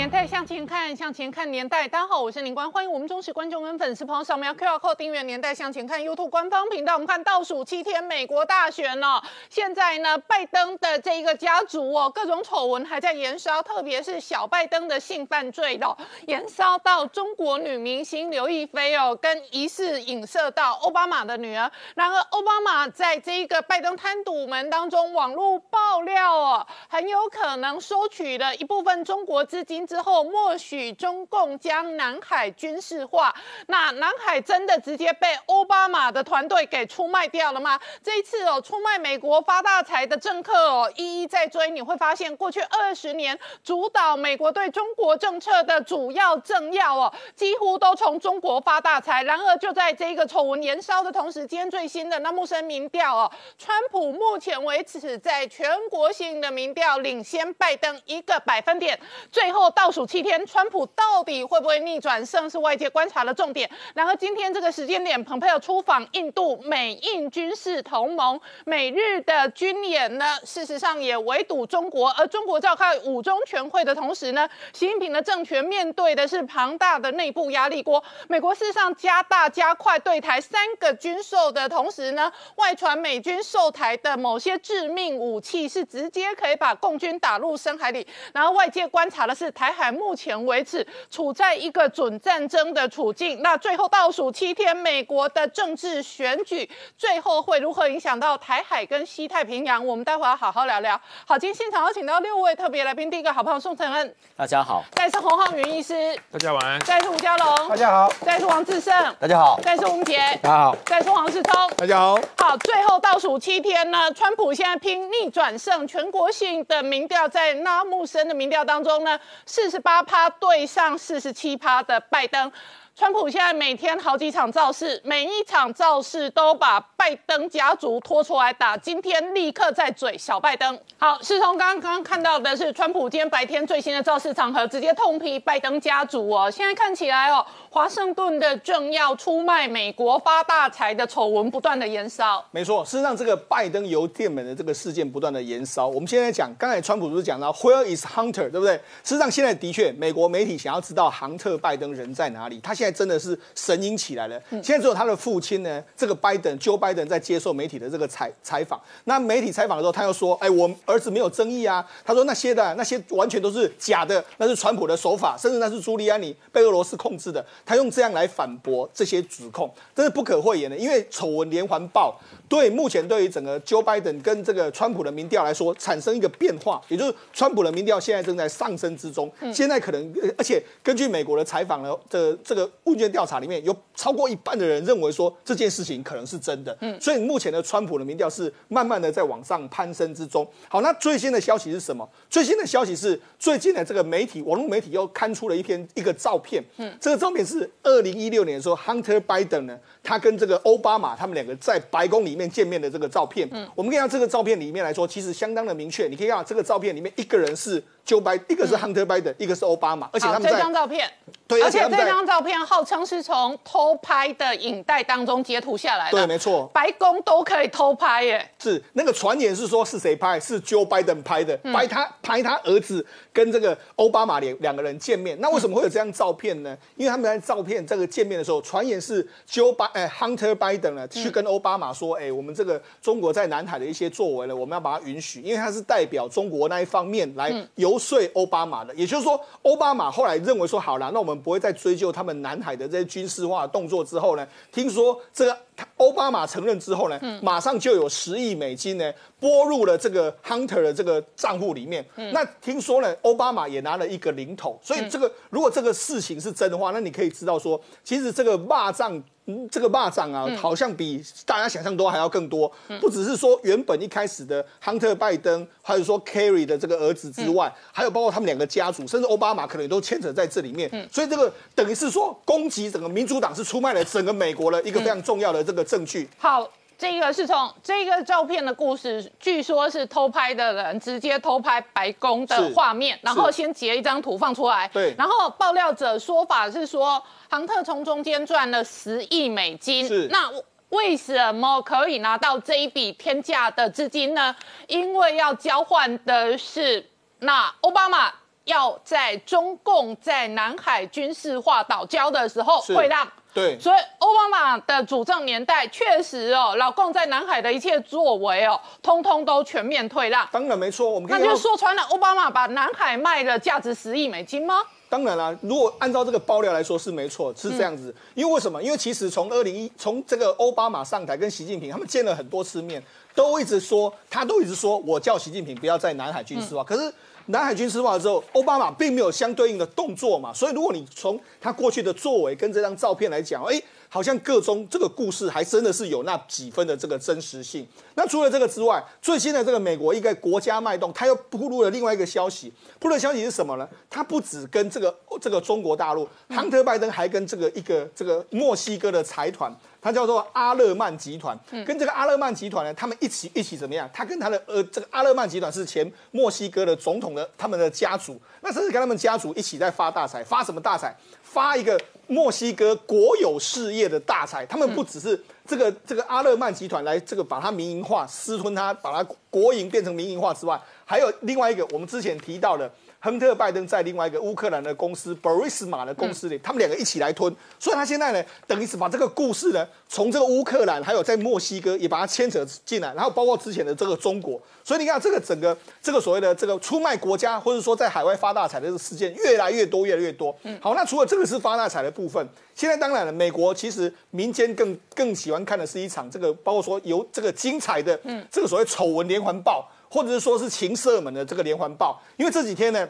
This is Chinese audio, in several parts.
年代向前看，向前看年代。大家好，我是林官，欢迎我们忠实观众跟粉丝朋友扫描 QR Code 订阅《年代向前看》YouTube 官方频道。我们看倒数七天，美国大选了。现在呢，拜登的这一个家族哦，各种丑闻还在延烧，特别是小拜登的性犯罪的延烧到中国女明星刘亦菲哦，跟疑似影射到奥巴马的女儿。然而，奥巴马在这一个拜登贪赌门当中，网络爆料哦，很有可能收取了一部分中国资金。之后，默许中共将南海军事化，那南海真的直接被奥巴马的团队给出卖掉了吗？这一次哦，出卖美国发大财的政客哦，一一在追。你会发现，过去二十年主导美国对中国政策的主要政要哦，几乎都从中国发大财。然而，就在这个丑闻燃烧的同时，今天最新的那木森民调哦，川普目前为止在全国性的民调领先拜登一个百分点，最后。倒数七天，川普到底会不会逆转胜，是外界观察的重点。然后今天这个时间点，蓬佩奥出访印度，美印军事同盟，美日的军演呢，事实上也围堵中国。而中国召开五中全会的同时呢，习近平的政权面对的是庞大的内部压力锅。美国事实上加大加快对台三个军售的同时呢，外传美军售台的某些致命武器是直接可以把共军打入深海里。然后外界观察的是台。海目前为止处在一个准战争的处境，那最后倒数七天，美国的政治选举最后会如何影响到台海跟西太平洋？我们待会要好好聊聊。好，今天现场有请到六位特别来宾，第一个好朋友宋承恩，大家好；再是洪浩云医师，大家晚安；再是吴家龙，大家好；再是王志胜，大家好；再是吴杰，大家好；再是黄世聪，大家好。好，最后倒数七天呢，川普现在拼逆转胜，全国性的民调在拉木森的民调当中呢。四十八趴对上四十七趴的拜登。川普现在每天好几场造势，每一场造势都把拜登家族拖出来打。今天立刻在嘴小拜登。好，是从刚刚看到的是川普今天白天最新的造势场合，直接痛批拜登家族哦。现在看起来哦，华盛顿的政要出卖美国发大财的丑闻不断的延烧。没错，事实上这个拜登邮电门的这个事件不断的延烧。我们现在讲，刚才川普不是讲到 Where is Hunter，对不对？事实上现在的确，美国媒体想要知道杭特拜登人在哪里，他现在。真的是神隐起来了。现在只有他的父亲呢，这个拜登，Joe Biden 在接受媒体的这个采采访。那媒体采访的时候，他又说：“哎，我儿子没有争议啊。”他说：“那些的那些完全都是假的，那是川普的手法，甚至那是朱利安尼被俄罗斯控制的。”他用这样来反驳这些指控，真是不可讳言的。因为丑闻连环爆，对目前对于整个 Joe Biden 跟这个川普的民调来说，产生一个变化，也就是川普的民调现在正在上升之中。现在可能，而且根据美国的采访呢的这个。问卷调查里面有超过一半的人认为说这件事情可能是真的，嗯，所以目前的川普的民调是慢慢的在往上攀升之中。好，那最新的消息是什么？最新的消息是最近的这个媒体，网络媒体又刊出了一篇一个照片，嗯，这个照片是二零一六年的时候，Hunter Biden 呢，他跟这个奥巴马他们两个在白宫里面见面的这个照片。嗯，我们可以看这个照片里面来说，其实相当的明确。你可以看这个照片里面一个人是。就拜一个是 Hunter Biden，一个是奥巴马，而且他们这张照片，对，而且这张照片号称是从偷拍的影带当中截图下来的，对，没错，白宫都可以偷拍耶。是那个传言是说是谁拍？是 Joe Biden 拍的，拍他拍他儿子跟这个奥巴马两两个人见面。那为什么会有这张照片呢？因为他们在照片这个见面的时候，传言是 Joe Biden 哎 Hunter Biden 呢去跟奥巴马说，哎，我们这个中国在南海的一些作为呢，我们要把它允许，因为他是代表中国那一方面来游。说奥巴马的，也就是说，奥巴马后来认为说，好了，那我们不会再追究他们南海的这些军事化动作之后呢，听说这个奥巴马承认之后呢，马上就有十亿美金呢拨入了这个 Hunter 的这个账户里面。那听说呢，奥巴马也拿了一个零头，所以这个如果这个事情是真的话，那你可以知道说，其实这个骂仗。这个霸掌啊，好像比大家想象都还要更多。不只是说原本一开始的亨特拜登，还有说 Kerry 的这个儿子之外，还有包括他们两个家族，甚至奥巴马可能也都牵扯在这里面。所以这个等于是说攻击整个民主党是出卖了整个美国的一个非常重要的这个证据。好。这个是从这个照片的故事，据说是偷拍的人直接偷拍白宫的画面，然后先截一张图放出来。对。然后爆料者说法是说，杭特从中间赚了十亿美金。是。那为什么可以拿到这一笔天价的资金呢？因为要交换的是，那奥巴马要在中共在南海军事化岛礁的时候会让。对，所以奥巴马的主政年代确实哦，老共在南海的一切作为哦，通通都全面退让。当然没错，我们那就说穿了，奥巴马把南海卖了价值十亿美金吗？当然啦，如果按照这个爆料来说是没错，是这样子。因为为什么？因为其实从二零一从这个奥巴马上台跟习近平他们见了很多次面，都一直说他都一直说我叫习近平不要在南海军事化，可是。南海军事化之后，奥巴马并没有相对应的动作嘛，所以如果你从他过去的作为跟这张照片来讲，哎，好像各中这个故事还真的是有那几分的这个真实性。那除了这个之外，最新的这个美国一个国家脉动，他又铺露了另外一个消息，铺露的消息是什么呢？他不止跟这个这个中国大陆，亨特拜登还跟这个一个这个墨西哥的财团。他叫做阿勒曼集团，跟这个阿勒曼集团呢，他们一起一起怎么样？他跟他的呃，这个阿勒曼集团是前墨西哥的总统的他们的家族，那甚至跟他们家族一起在发大财，发什么大财？发一个墨西哥国有事业的大财。他们不只是这个这个阿勒曼集团来这个把它民营化、私吞它，把它国营变成民营化之外，还有另外一个我们之前提到的。亨特·拜登在另外一个乌克兰的公司 Borisma 的公司里，他们两个一起来吞，所以他现在呢，等于是把这个故事呢，从这个乌克兰还有在墨西哥也把它牵扯进来，然后包括之前的这个中国，所以你看这个整个这个所谓的这个出卖国家或者说在海外发大财的这个事件越来越多，越来越多。嗯好，那除了这个是发大财的部分，现在当然了，美国其实民间更更喜欢看的是一场这个包括说由这个精彩的这个所谓丑闻连环爆。或者是说是情色们的这个连环爆，因为这几天呢，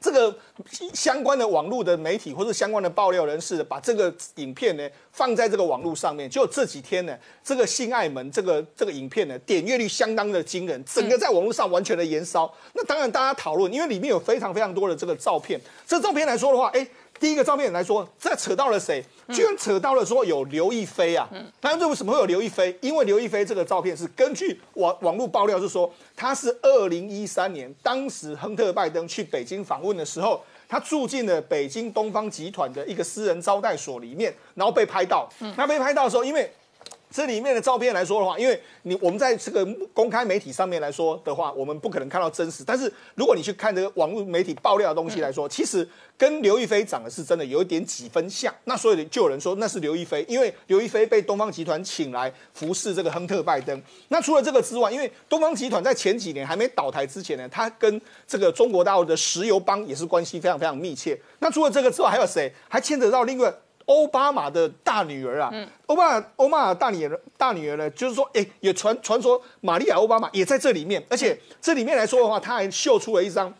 这个相关的网络的媒体或者相关的爆料人士把这个影片呢放在这个网络上面，就这几天呢，这个性爱门这个这个影片呢点阅率相当的惊人，整个在网络上完全的燃烧。那当然大家讨论，因为里面有非常非常多的这个照片，这照片来说的话，哎。第一个照片来说，这扯到了谁？居然扯到了说有刘亦菲啊！那为什么会有刘亦菲？因为刘亦菲这个照片是根据网网络爆料是说，她是二零一三年当时亨特拜登去北京访问的时候，他住进了北京东方集团的一个私人招待所里面，然后被拍到。那被拍到的时候，因为这里面的照片来说的话，因为你我们在这个公开媒体上面来说的话，我们不可能看到真实。但是如果你去看这个网络媒体爆料的东西来说，其实跟刘亦菲长得是真的有一点几分像。那所以就有人说那是刘亦菲，因为刘亦菲被东方集团请来服侍这个亨特拜登。那除了这个之外，因为东方集团在前几年还没倒台之前呢，他跟这个中国大陆的石油帮也是关系非常非常密切。那除了这个之外，还有谁？还牵扯到另外。奥巴马的大女儿啊，奥巴马奥巴马大女儿大女儿呢，就是说，哎，也传传说玛利亚奥巴马也在这里面，而且这里面来说的话，他还秀出了一张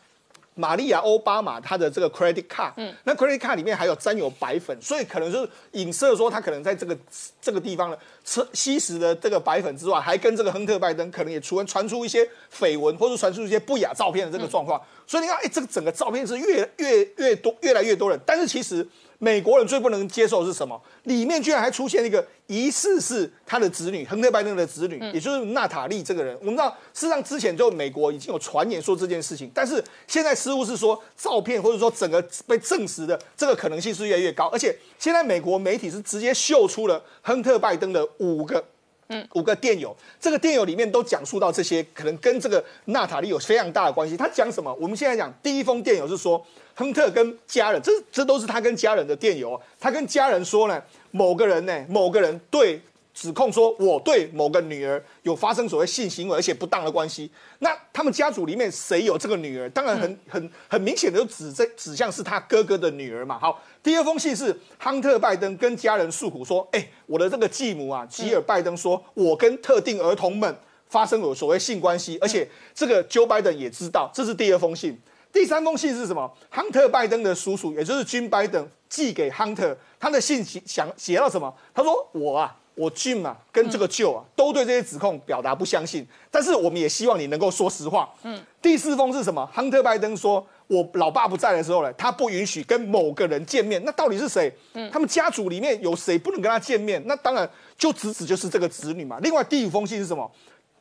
玛利亚奥巴马他的这个 credit card，嗯，那 credit card 里面还有沾有白粉，所以可能就是影射说他可能在这个这个地方呢，吃吸食的这个白粉之外，还跟这个亨特拜登可能也传传出一些绯闻，或者传出一些不雅照片的这个状况，所以你看，哎，这个整个照片是越越越多，越来越多人，但是其实。美国人最不能接受是什么？里面居然还出现一个疑似是他的子女，亨特拜登的子女，也就是娜塔莉这个人。我们知道，事实上之前就美国已经有传言说这件事情，但是现在似乎是说照片或者说整个被证实的这个可能性是越来越高，而且现在美国媒体是直接秀出了亨特拜登的五个。嗯，五个电邮，这个电邮里面都讲述到这些，可能跟这个娜塔莉有非常大的关系。他讲什么？我们现在讲第一封电邮是说，亨特跟家人，这这都是他跟家人的电邮。他跟家人说呢，某个人呢，某个人对。指控说我对某个女儿有发生所谓性行为而且不当的关系，那他们家族里面谁有这个女儿？当然很很很明显的就指这指向是他哥哥的女儿嘛。好，第二封信是亨特拜登跟家人诉苦说，哎，我的这个继母啊，吉尔拜登说我跟特定儿童们发生有所谓性关系，而且这个 Joe Biden 也知道，这是第二封信。第三封信是什么？亨特拜登的叔叔，也就是君拜登寄给亨特，他的信写想写到什么？他说我啊。我 Jim 啊，跟这个 Joe 啊，都对这些指控表达不相信。但是我们也希望你能够说实话。嗯。第四封是什么？亨特拜登说，我老爸不在的时候呢，他不允许跟某个人见面，那到底是谁？他们家族里面有谁不能跟他见面？那当然就直指就是这个子女嘛。另外第五封信是什么？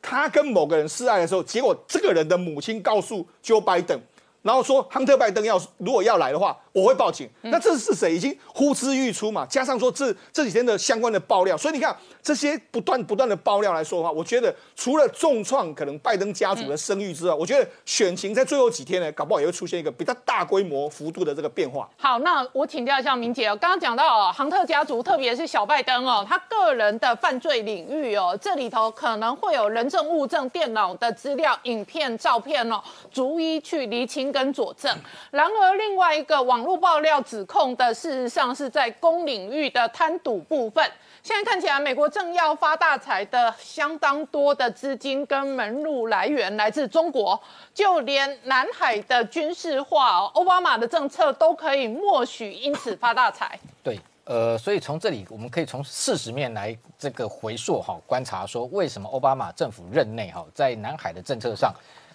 他跟某个人示爱的时候，结果这个人的母亲告诉 Joe Biden。然后说亨特拜登要如果要来的话，我会报警。那这是谁？已经呼之欲出嘛。加上说这这几天的相关的爆料，所以你看这些不断不断的爆料来说的话，我觉得除了重创可能拜登家族的声誉之外，我觉得选情在最后几天呢，搞不好也会出现一个比较大规模幅度的这个变化。好，那我请教一下明姐哦，刚刚讲到哦，亨特家族，特别是小拜登哦，他个人的犯罪领域哦，这里头可能会有人证物证、电脑的资料、影片、照片哦，逐一去厘清跟佐证。然而，另外一个网络爆料指控的，事实上是在公领域的贪赌部分。现在看起来，美国正要发大财的相当多的资金跟门路来源来自中国，就连南海的军事化，奥巴马的政策都可以默许因此发大财。对，呃，所以从这里我们可以从事实面来这个回溯哈，观察说为什么奥巴马政府任内哈，在南海的政策上。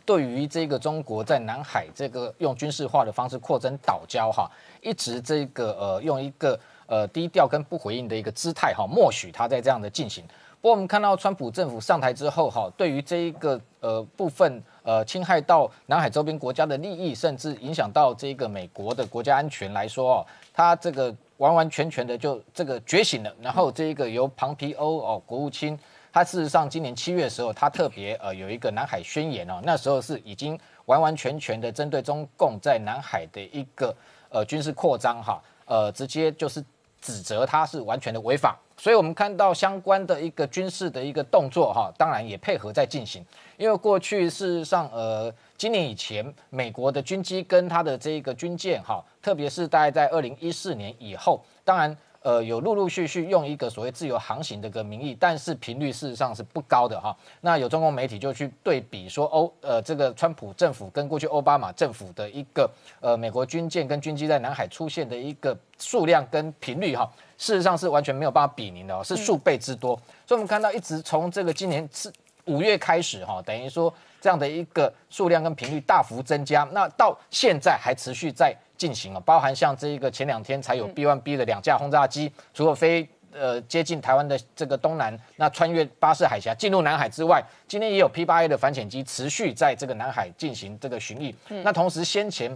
对于这个中国在南海这个用军事化的方式扩增岛礁哈，一直这个呃用一个呃低调跟不回应的一个姿态哈，默许他在这样的进行。不过我们看到川普政府上台之后哈，对于这一个呃部分呃侵害到南海周边国家的利益，甚至影响到这个美国的国家安全来说哦，他这个完完全全的就这个觉醒了。然后这一个由庞皮欧哦国务卿。他事实上，今年七月的时候，他特别呃有一个南海宣言哦，那时候是已经完完全全的针对中共在南海的一个呃军事扩张哈，呃直接就是指责他是完全的违法，所以我们看到相关的一个军事的一个动作哈，当然也配合在进行，因为过去事实上呃今年以前美国的军机跟他的这个军舰哈，特别是大概在二零一四年以后，当然。呃，有陆陆续续用一个所谓自由航行的个名义，但是频率事实上是不高的哈。那有中共媒体就去对比说，欧呃这个川普政府跟过去奥巴马政府的一个呃美国军舰跟军机在南海出现的一个数量跟频率哈，事实上是完全没有办法比拟的哦，是数倍之多。所以我们看到一直从这个今年是五月开始哈，等于说这样的一个数量跟频率大幅增加，那到现在还持续在。进行啊，包含像这一个前两天才有 B1B 的两架轰炸机，除了飞呃接近台湾的这个东南，那穿越巴士海峡进入南海之外，今天也有 P8A 的反潜机持续在这个南海进行这个巡弋。那同时先前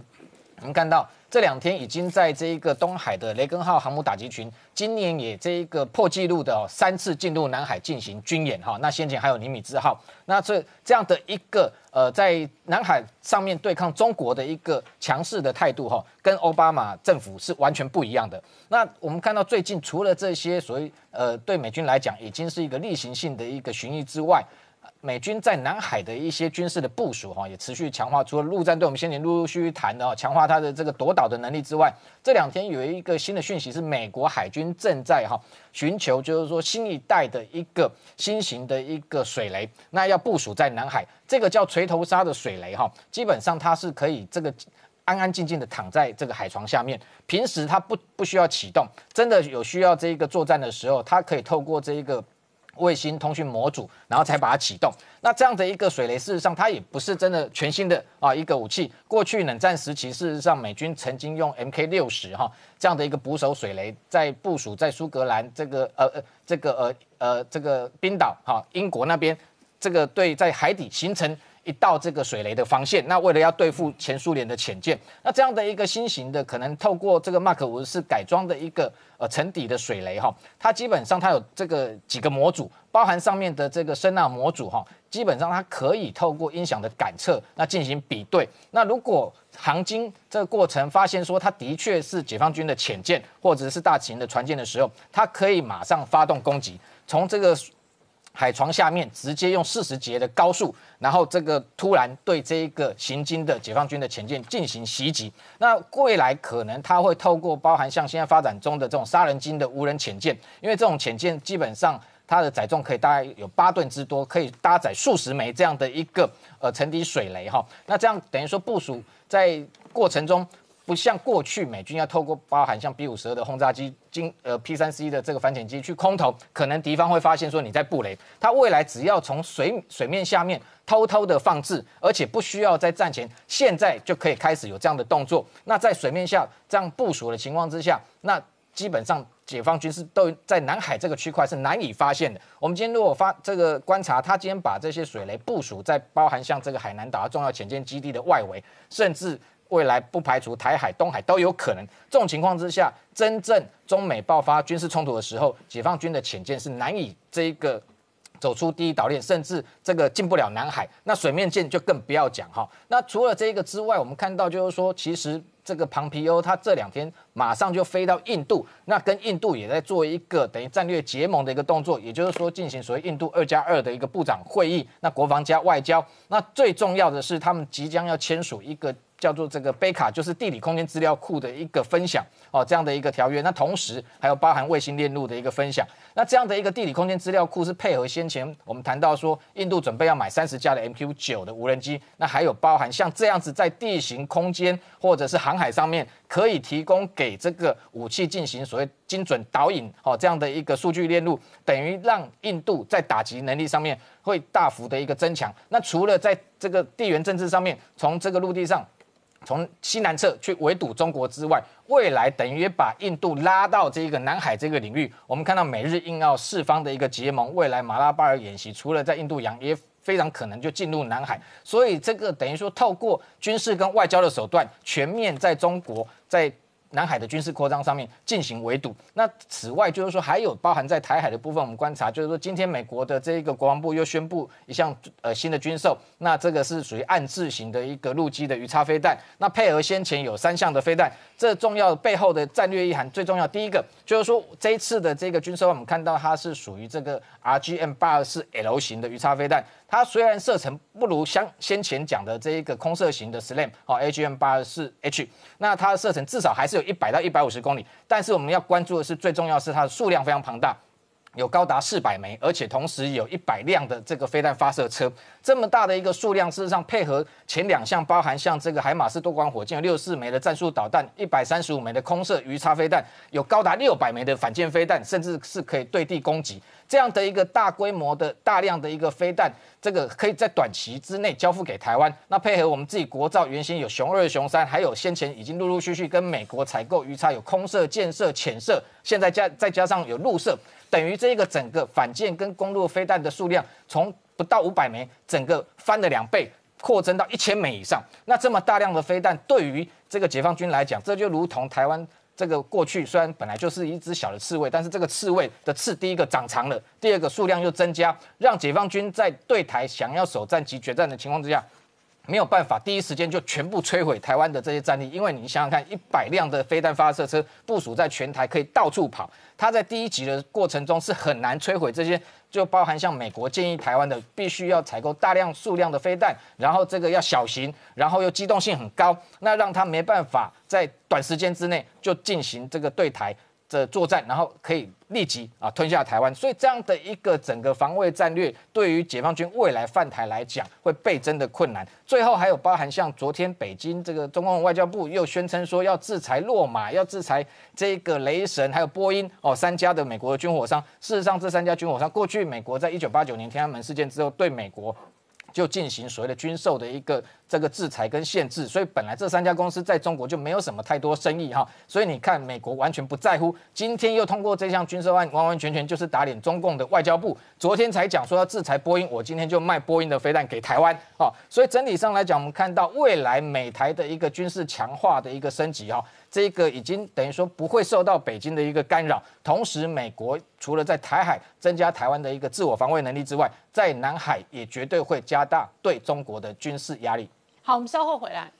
我们看到。这两天已经在这一个东海的雷根号航母打击群，今年也这一个破纪录的三次进入南海进行军演哈。那先前还有尼米兹号，那这这样的一个呃在南海上面对抗中国的一个强势的态度哈，跟奥巴马政府是完全不一样的。那我们看到最近除了这些所谓呃对美军来讲已经是一个例行性的一个巡弋之外，美军在南海的一些军事的部署，哈，也持续强化。除了陆战队，我们先前陆陆续续谈的，强化它的这个夺岛的能力之外，这两天有一个新的讯息是，美国海军正在哈寻求，就是说新一代的一个新型的一个水雷，那要部署在南海。这个叫锤头鲨的水雷，哈，基本上它是可以这个安安静静的躺在这个海床下面，平时它不不需要启动，真的有需要这一个作战的时候，它可以透过这一个。卫星通讯模组，然后才把它启动。那这样的一个水雷，事实上它也不是真的全新的啊一个武器。过去冷战时期，事实上美军曾经用 Mk 六十哈这样的一个捕手水雷，在部署在苏格兰这个呃呃这个呃呃这个冰岛哈英国那边，这个对在海底形成。一道这个水雷的防线，那为了要对付前苏联的潜舰，那这样的一个新型的，可能透过这个马克五十四改装的一个呃沉底的水雷哈，它基本上它有这个几个模组，包含上面的这个声纳模组哈，基本上它可以透过音响的感测，那进行比对。那如果航经这个过程发现说它的确是解放军的潜舰或者是大型的船舰的时候，它可以马上发动攻击，从这个。海床下面直接用四十节的高速，然后这个突然对这一个行经的解放军的潜舰进行袭击。那未来可能它会透过包含像现在发展中的这种杀人鲸的无人潜舰，因为这种潜舰基本上它的载重可以大概有八吨之多，可以搭载数十枚这样的一个呃沉底水雷哈。那这样等于说部署在过程中。不像过去美军要透过包含像 B 五十二的轰炸机、经呃 P 三 C 的这个反潜机去空投，可能敌方会发现说你在布雷，他未来只要从水水面下面偷偷的放置，而且不需要在战前，现在就可以开始有这样的动作。那在水面下这样部署的情况之下，那基本上解放军是都在南海这个区块是难以发现的。我们今天如果发这个观察，他今天把这些水雷部署在包含像这个海南岛重要潜舰基地的外围，甚至。未来不排除台海、东海都有可能。这种情况之下，真正中美爆发军事冲突的时候，解放军的潜舰是难以这个走出第一岛链，甚至这个进不了南海。那水面舰就更不要讲哈。那除了这个之外，我们看到就是说，其实这个庞皮欧他这两天马上就飞到印度，那跟印度也在做一个等于战略结盟的一个动作，也就是说进行所谓印度二加二的一个部长会议。那国防加外交，那最重要的是他们即将要签署一个。叫做这个贝卡，就是地理空间资料库的一个分享哦，这样的一个条约。那同时还有包含卫星链路的一个分享。那这样的一个地理空间资料库是配合先前我们谈到说，印度准备要买三十架的 MQ 九的无人机。那还有包含像这样子在地形空间或者是航海上面，可以提供给这个武器进行所谓精准导引哦，这样的一个数据链路，等于让印度在打击能力上面会大幅的一个增强。那除了在这个地缘政治上面，从这个陆地上。从西南侧去围堵中国之外，未来等于把印度拉到这个南海这个领域。我们看到美日印澳四方的一个结盟，未来马拉巴尔演习除了在印度洋，也非常可能就进入南海。所以这个等于说透过军事跟外交的手段，全面在中国在。南海的军事扩张上面进行围堵。那此外就是说，还有包含在台海的部分，我们观察就是说，今天美国的这一个国防部又宣布一项呃新的军售，那这个是属于暗制型的一个陆基的鱼叉飞弹。那配合先前有三项的飞弹，这重要背后的战略意涵最重要，第一个就是说这一次的这个军售，我们看到它是属于这个 RGM 八二四 L 型的鱼叉飞弹。它虽然射程不如像先前讲的这一个空射型的 SLAM 哦 AGM 八四 H，那它的射程至少还是有一百到一百五十公里，但是我们要关注的是最重要是它的数量非常庞大。有高达四百枚，而且同时有一百辆的这个飞弹发射车，这么大的一个数量，事实上配合前两项，包含像这个海马斯多管火箭六十四枚的战术导弹，一百三十五枚的空射鱼叉飞弹，有高达六百枚的反舰飞弹，甚至是可以对地攻击这样的一个大规模的大量的一个飞弹，这个可以在短期之内交付给台湾。那配合我们自己国造，原先有熊二、熊三，还有先前已经陆陆续续跟美国采购鱼叉，有空射、箭射、潜射，现在加再加上有陆射。等于这个整个反舰跟公路飞弹的数量，从不到五百枚，整个翻了两倍，扩增到一千枚以上。那这么大量的飞弹，对于这个解放军来讲，这就如同台湾这个过去虽然本来就是一只小的刺猬，但是这个刺猬的刺，第一个长长了，第二个数量又增加，让解放军在对台想要首战及决战的情况之下。没有办法，第一时间就全部摧毁台湾的这些战力，因为你想想看，一百辆的飞弹发射车部署在全台，可以到处跑，它在第一集的过程中是很难摧毁这些，就包含像美国建议台湾的，必须要采购大量数量的飞弹，然后这个要小型，然后又机动性很高，那让它没办法在短时间之内就进行这个对台。的作战，然后可以立即啊吞下台湾，所以这样的一个整个防卫战略，对于解放军未来犯台来讲，会倍增的困难。最后还有包含像昨天北京这个中共外交部又宣称说要制裁洛马，要制裁这个雷神，还有波音哦三家的美国的军火商。事实上，这三家军火商过去美国在一九八九年天安门事件之后，对美国。就进行所谓的军售的一个这个制裁跟限制，所以本来这三家公司在中国就没有什么太多生意哈，所以你看美国完全不在乎，今天又通过这项军售案，完完全全就是打脸中共的外交部。昨天才讲说要制裁波音，我今天就卖波音的飞弹给台湾哦，所以整体上来讲，我们看到未来美台的一个军事强化的一个升级哈。这个已经等于说不会受到北京的一个干扰，同时美国除了在台海增加台湾的一个自我防卫能力之外，在南海也绝对会加大对中国的军事压力。好，我们稍后回来。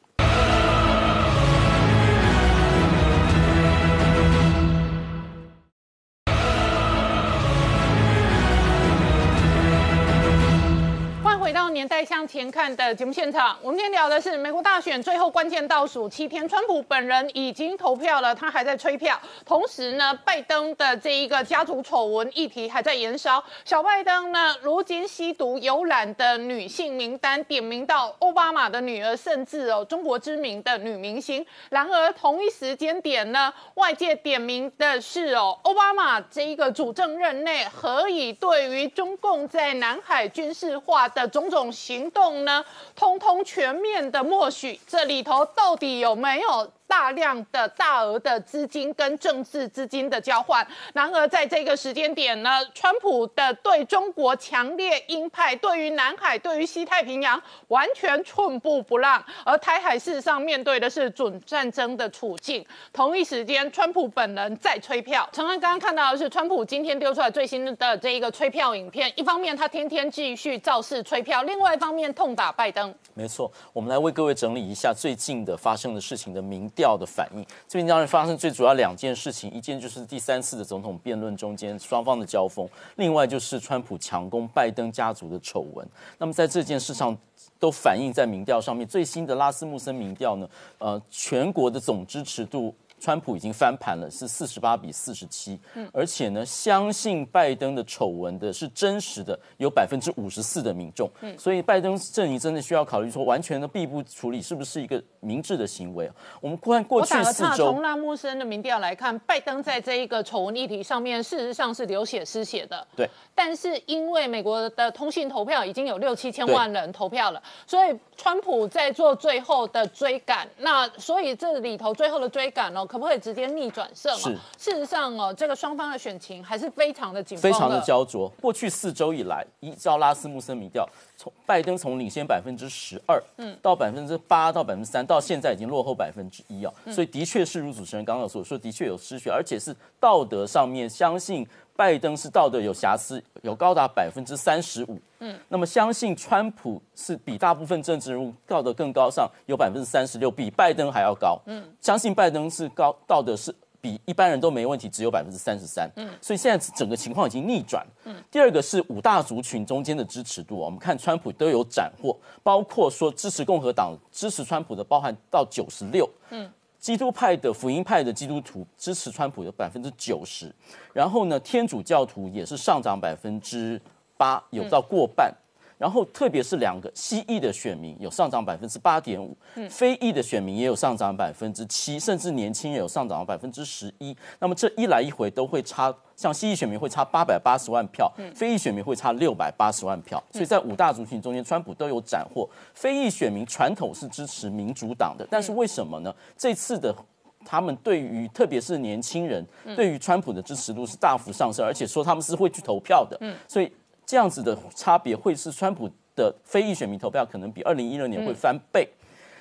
回到年代向前看的节目现场，我们今天聊的是美国大选最后关键倒数七天，川普本人已经投票了，他还在催票。同时呢，拜登的这一个家族丑闻议题还在延烧。小拜登呢，如今吸毒游览的女性名单点名到奥巴马的女儿，甚至哦中国知名的女明星。然而同一时间点呢，外界点名的是哦奥巴马这一个主政任内何以对于中共在南海军事化的种种行动呢，通通全面的默许，这里头到底有没有？大量的大额的资金跟政治资金的交换，然而在这个时间点呢，川普的对中国强烈鹰派，对于南海、对于西太平洋完全寸步不让，而台海事实上面对的是准战争的处境。同一时间，川普本人在催票。陈安刚刚看到的是川普今天丢出来最新的这一个催票影片，一方面他天天继续造势催票，另外一方面痛打拜登。没错，我们来为各位整理一下最近的发生的事情的民。调调的反应，这边当然发生最主要两件事情，一件就是第三次的总统辩论中间双方的交锋，另外就是川普强攻拜登家族的丑闻。那么在这件事上，都反映在民调上面。最新的拉斯穆森民调呢，呃，全国的总支持度。川普已经翻盘了，是四十八比四十七，而且呢，相信拜登的丑闻的是真实的，有百分之五十四的民众，所以拜登阵营真的需要考虑说，完全的闭不处理是不是一个明智的行为？我们看过去四周，从拉穆森的民调来看，拜登在这一个丑闻议题上面，事实上是流血失血的。对，但是因为美国的通信投票已经有六七千万人投票了，所以川普在做最后的追赶，那所以这里头最后的追赶哦。可不可以直接逆转胜？是，事实上哦，这个双方的选情还是非常的紧非常的焦灼。过去四周以来，依照拉斯穆森民调，从拜登从领先百分之十二，嗯，到百分之八到百分之三，到现在已经落后百分之一啊。所以的确是如主持人刚刚所说，的确有失血，而且是道德上面相信拜登是道德有瑕疵，有高达百分之三十五。嗯，那么相信川普是比大部分政治人物道德更高尚，有百分之三十六，比拜登还要高。嗯，相信拜登是高道德是比一般人都没问题，只有百分之三十三。嗯，所以现在整个情况已经逆转。嗯，第二个是五大族群中间的支持度，我们看川普都有斩获，包括说支持共和党、支持川普的包含到九十六。嗯，基督派的福音派的基督徒支持川普有百分之九十，然后呢，天主教徒也是上涨百分之。八有到过半，然后特别是两个西裔的选民有上涨百分之八点五，非裔的选民也有上涨百分之七，甚至年轻人有上涨百分之十一。那么这一来一回都会差，像西裔选民会差八百八十万票，非裔选民会差六百八十万票。所以在五大族群中间，川普都有斩获。非裔选民传统是支持民主党的，但是为什么呢？这次的他们对于特别是年轻人对于川普的支持度是大幅上升，而且说他们是会去投票的。所以。这样子的差别会是川普的非裔选民投票可能比二零一六年会翻倍。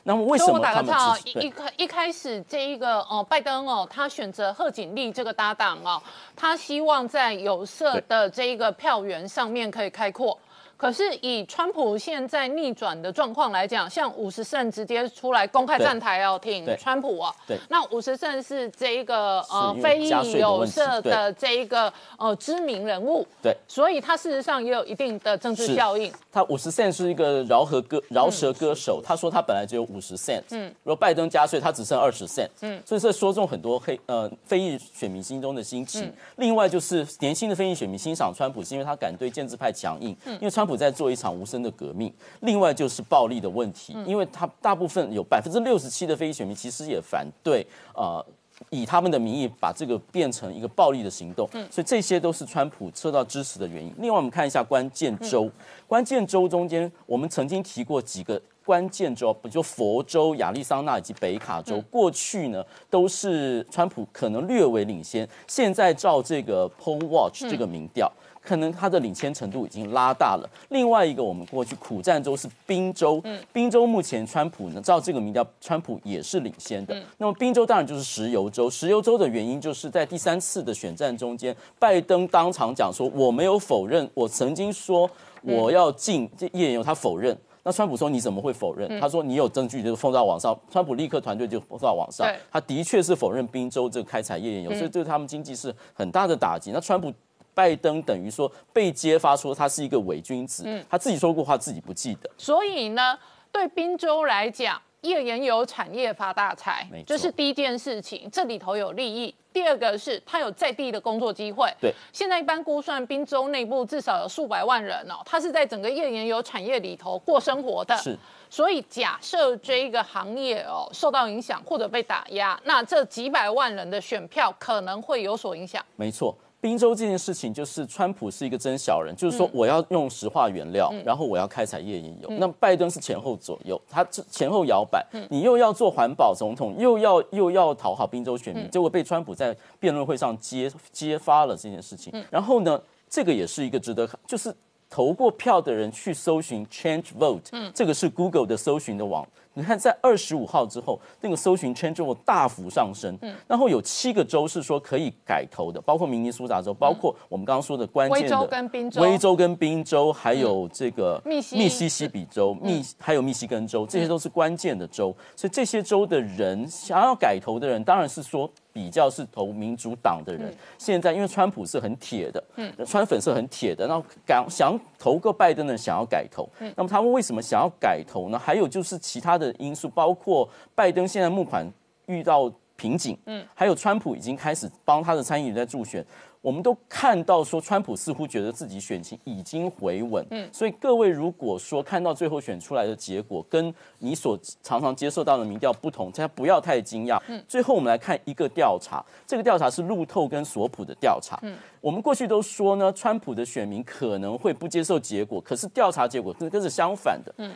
那么为什么他们一开一开始这一个哦拜登哦他选择贺锦丽这个搭档哦，他希望在有色的这一个票源上面可以开阔。可是以川普现在逆转的状况来讲，像五十胜直接出来公开站台要挺川普啊。对。那五十胜是这一个呃非裔有色的这一个呃知名人物。对。所以他事实上也有一定的政治效应。他五十胜是一个饶和歌饶舌歌手，他说他本来只有五十胜。嗯。如果拜登加税，他只剩二十胜。嗯。所以这说中很多黑呃非裔选民心中的心情。另外就是年轻的非裔选民欣赏川普，是因为他敢对建制派强硬。嗯。因为川。在做一场无声的革命，另外就是暴力的问题，因为他大部分有百分之六十七的非裔选民其实也反对，呃，以他们的名义把这个变成一个暴力的行动，所以这些都是川普受到支持的原因。另外，我们看一下关键州，关键州中间，我们曾经提过几个关键州，不就佛州、亚利桑那以及北卡州，过去呢都是川普可能略微领先，现在照这个 Poll Watch 这个民调。可能他的领先程度已经拉大了。另外一个，我们过去苦战州是宾州，嗯，宾州目前川普呢，照这个民调，川普也是领先的。那么宾州当然就是石油州，石油州的原因就是在第三次的选战中间，拜登当场讲说我没有否认，我曾经说我要禁这页岩油，他否认。那川普说你怎么会否认？他说你有证据就放到网上，川普立刻团队就放到网上，他的确是否认宾州这个开采页岩油，所以对他们经济是很大的打击。那川普。拜登等于说被揭发说他是一个伪君子，嗯他自己说过话自己不记得。所以呢，对宾州来讲，页岩油产业发大财这是第一件事情，这里头有利益。第二个是他有在地的工作机会。对，现在一般估算宾州内部至少有数百万人哦，他是在整个页岩油产业里头过生活的。是，所以假设这一个行业哦受到影响或者被打压，那这几百万人的选票可能会有所影响。没错，宾州这件事情就是川普是一个真小人，就是说我要用石化原料，然后我要开采页岩油。那拜登是前后左右，他这前后摇摆，你又要做环保总统，又要又要讨好宾州选民，结果被川普在辩论会上揭揭发了这件事情。然后呢，这个也是一个值得就是。投过票的人去搜寻 Change Vote，这个是 Google 的搜寻的网。你看，在二十五号之后，那个搜寻 Change Vote 大幅上升，嗯。然后有七个州是说可以改投的，包括明尼苏达州，包括我们刚刚说的关键的威州跟宾州。威州跟宾州，还有这个密西密西西比州、密还有密西根州，这些都是关键的州。所以这些州的人想要改投的人，当然是说比较是投民主党的人。现在因为川普是很铁的，嗯，川粉是很铁的，然后敢想投个拜登的人想要改投，那么他们为什么想要改投呢？还有就是其他的因素，包括拜登现在募款遇到瓶颈，嗯，还有川普已经开始帮他的参议员在助选。我们都看到说，川普似乎觉得自己选情已经回稳，嗯，所以各位如果说看到最后选出来的结果跟你所常常接受到的民调不同，大家不要太惊讶。嗯，最后我们来看一个调查，这个调查是路透跟索普的调查。嗯，我们过去都说呢，川普的选民可能会不接受结果，可是调查结果跟跟是相反的。嗯，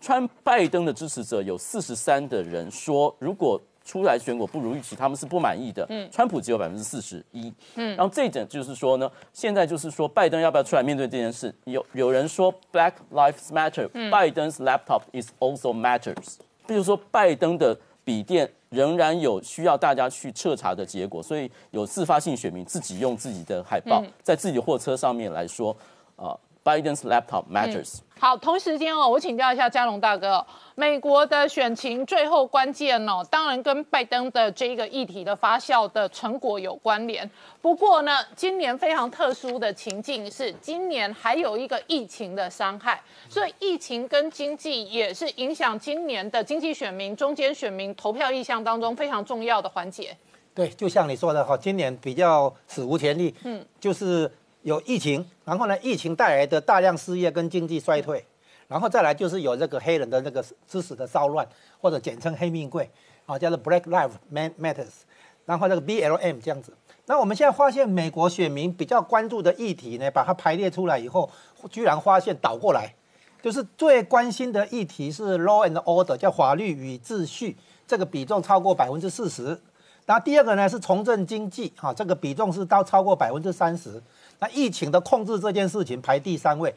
川拜登的支持者有四十三的人说，如果出来选果不如预期，他们是不满意的。嗯，川普只有百分之四十一。嗯，然后这一点就是说呢，现在就是说拜登要不要出来面对这件事？有有人说 Black Lives Matter，、拜登 's laptop is also matters，就是说拜登的笔电仍然有需要大家去彻查的结果，所以有自发性选民自己用自己的海报、在自己的货车上面来说，啊、拜登 's laptop matters。好，同时间哦，我请教一下嘉龙大哥哦，美国的选情最后关键哦，当然跟拜登的这个议题的发酵的成果有关联。不过呢，今年非常特殊的情境是，今年还有一个疫情的伤害，所以疫情跟经济也是影响今年的经济选民、中间选民投票意向当中非常重要的环节。对，就像你说的哈，今年比较史无前例，嗯，就是有疫情，然后呢，疫情带来的大量失业跟经济衰退，然后再来就是有这个黑人的那个知识的骚乱，或者简称黑命贵，啊，叫做 Black Lives Matters，然后这个 BLM 这样子。那我们现在发现，美国选民比较关注的议题呢，把它排列出来以后，居然发现倒过来，就是最关心的议题是 law and order，叫法律与秩序，这个比重超过百分之四十。那第二个呢是重振经济，哈、这个比重是到超过百分之三十。那疫情的控制这件事情排第三位，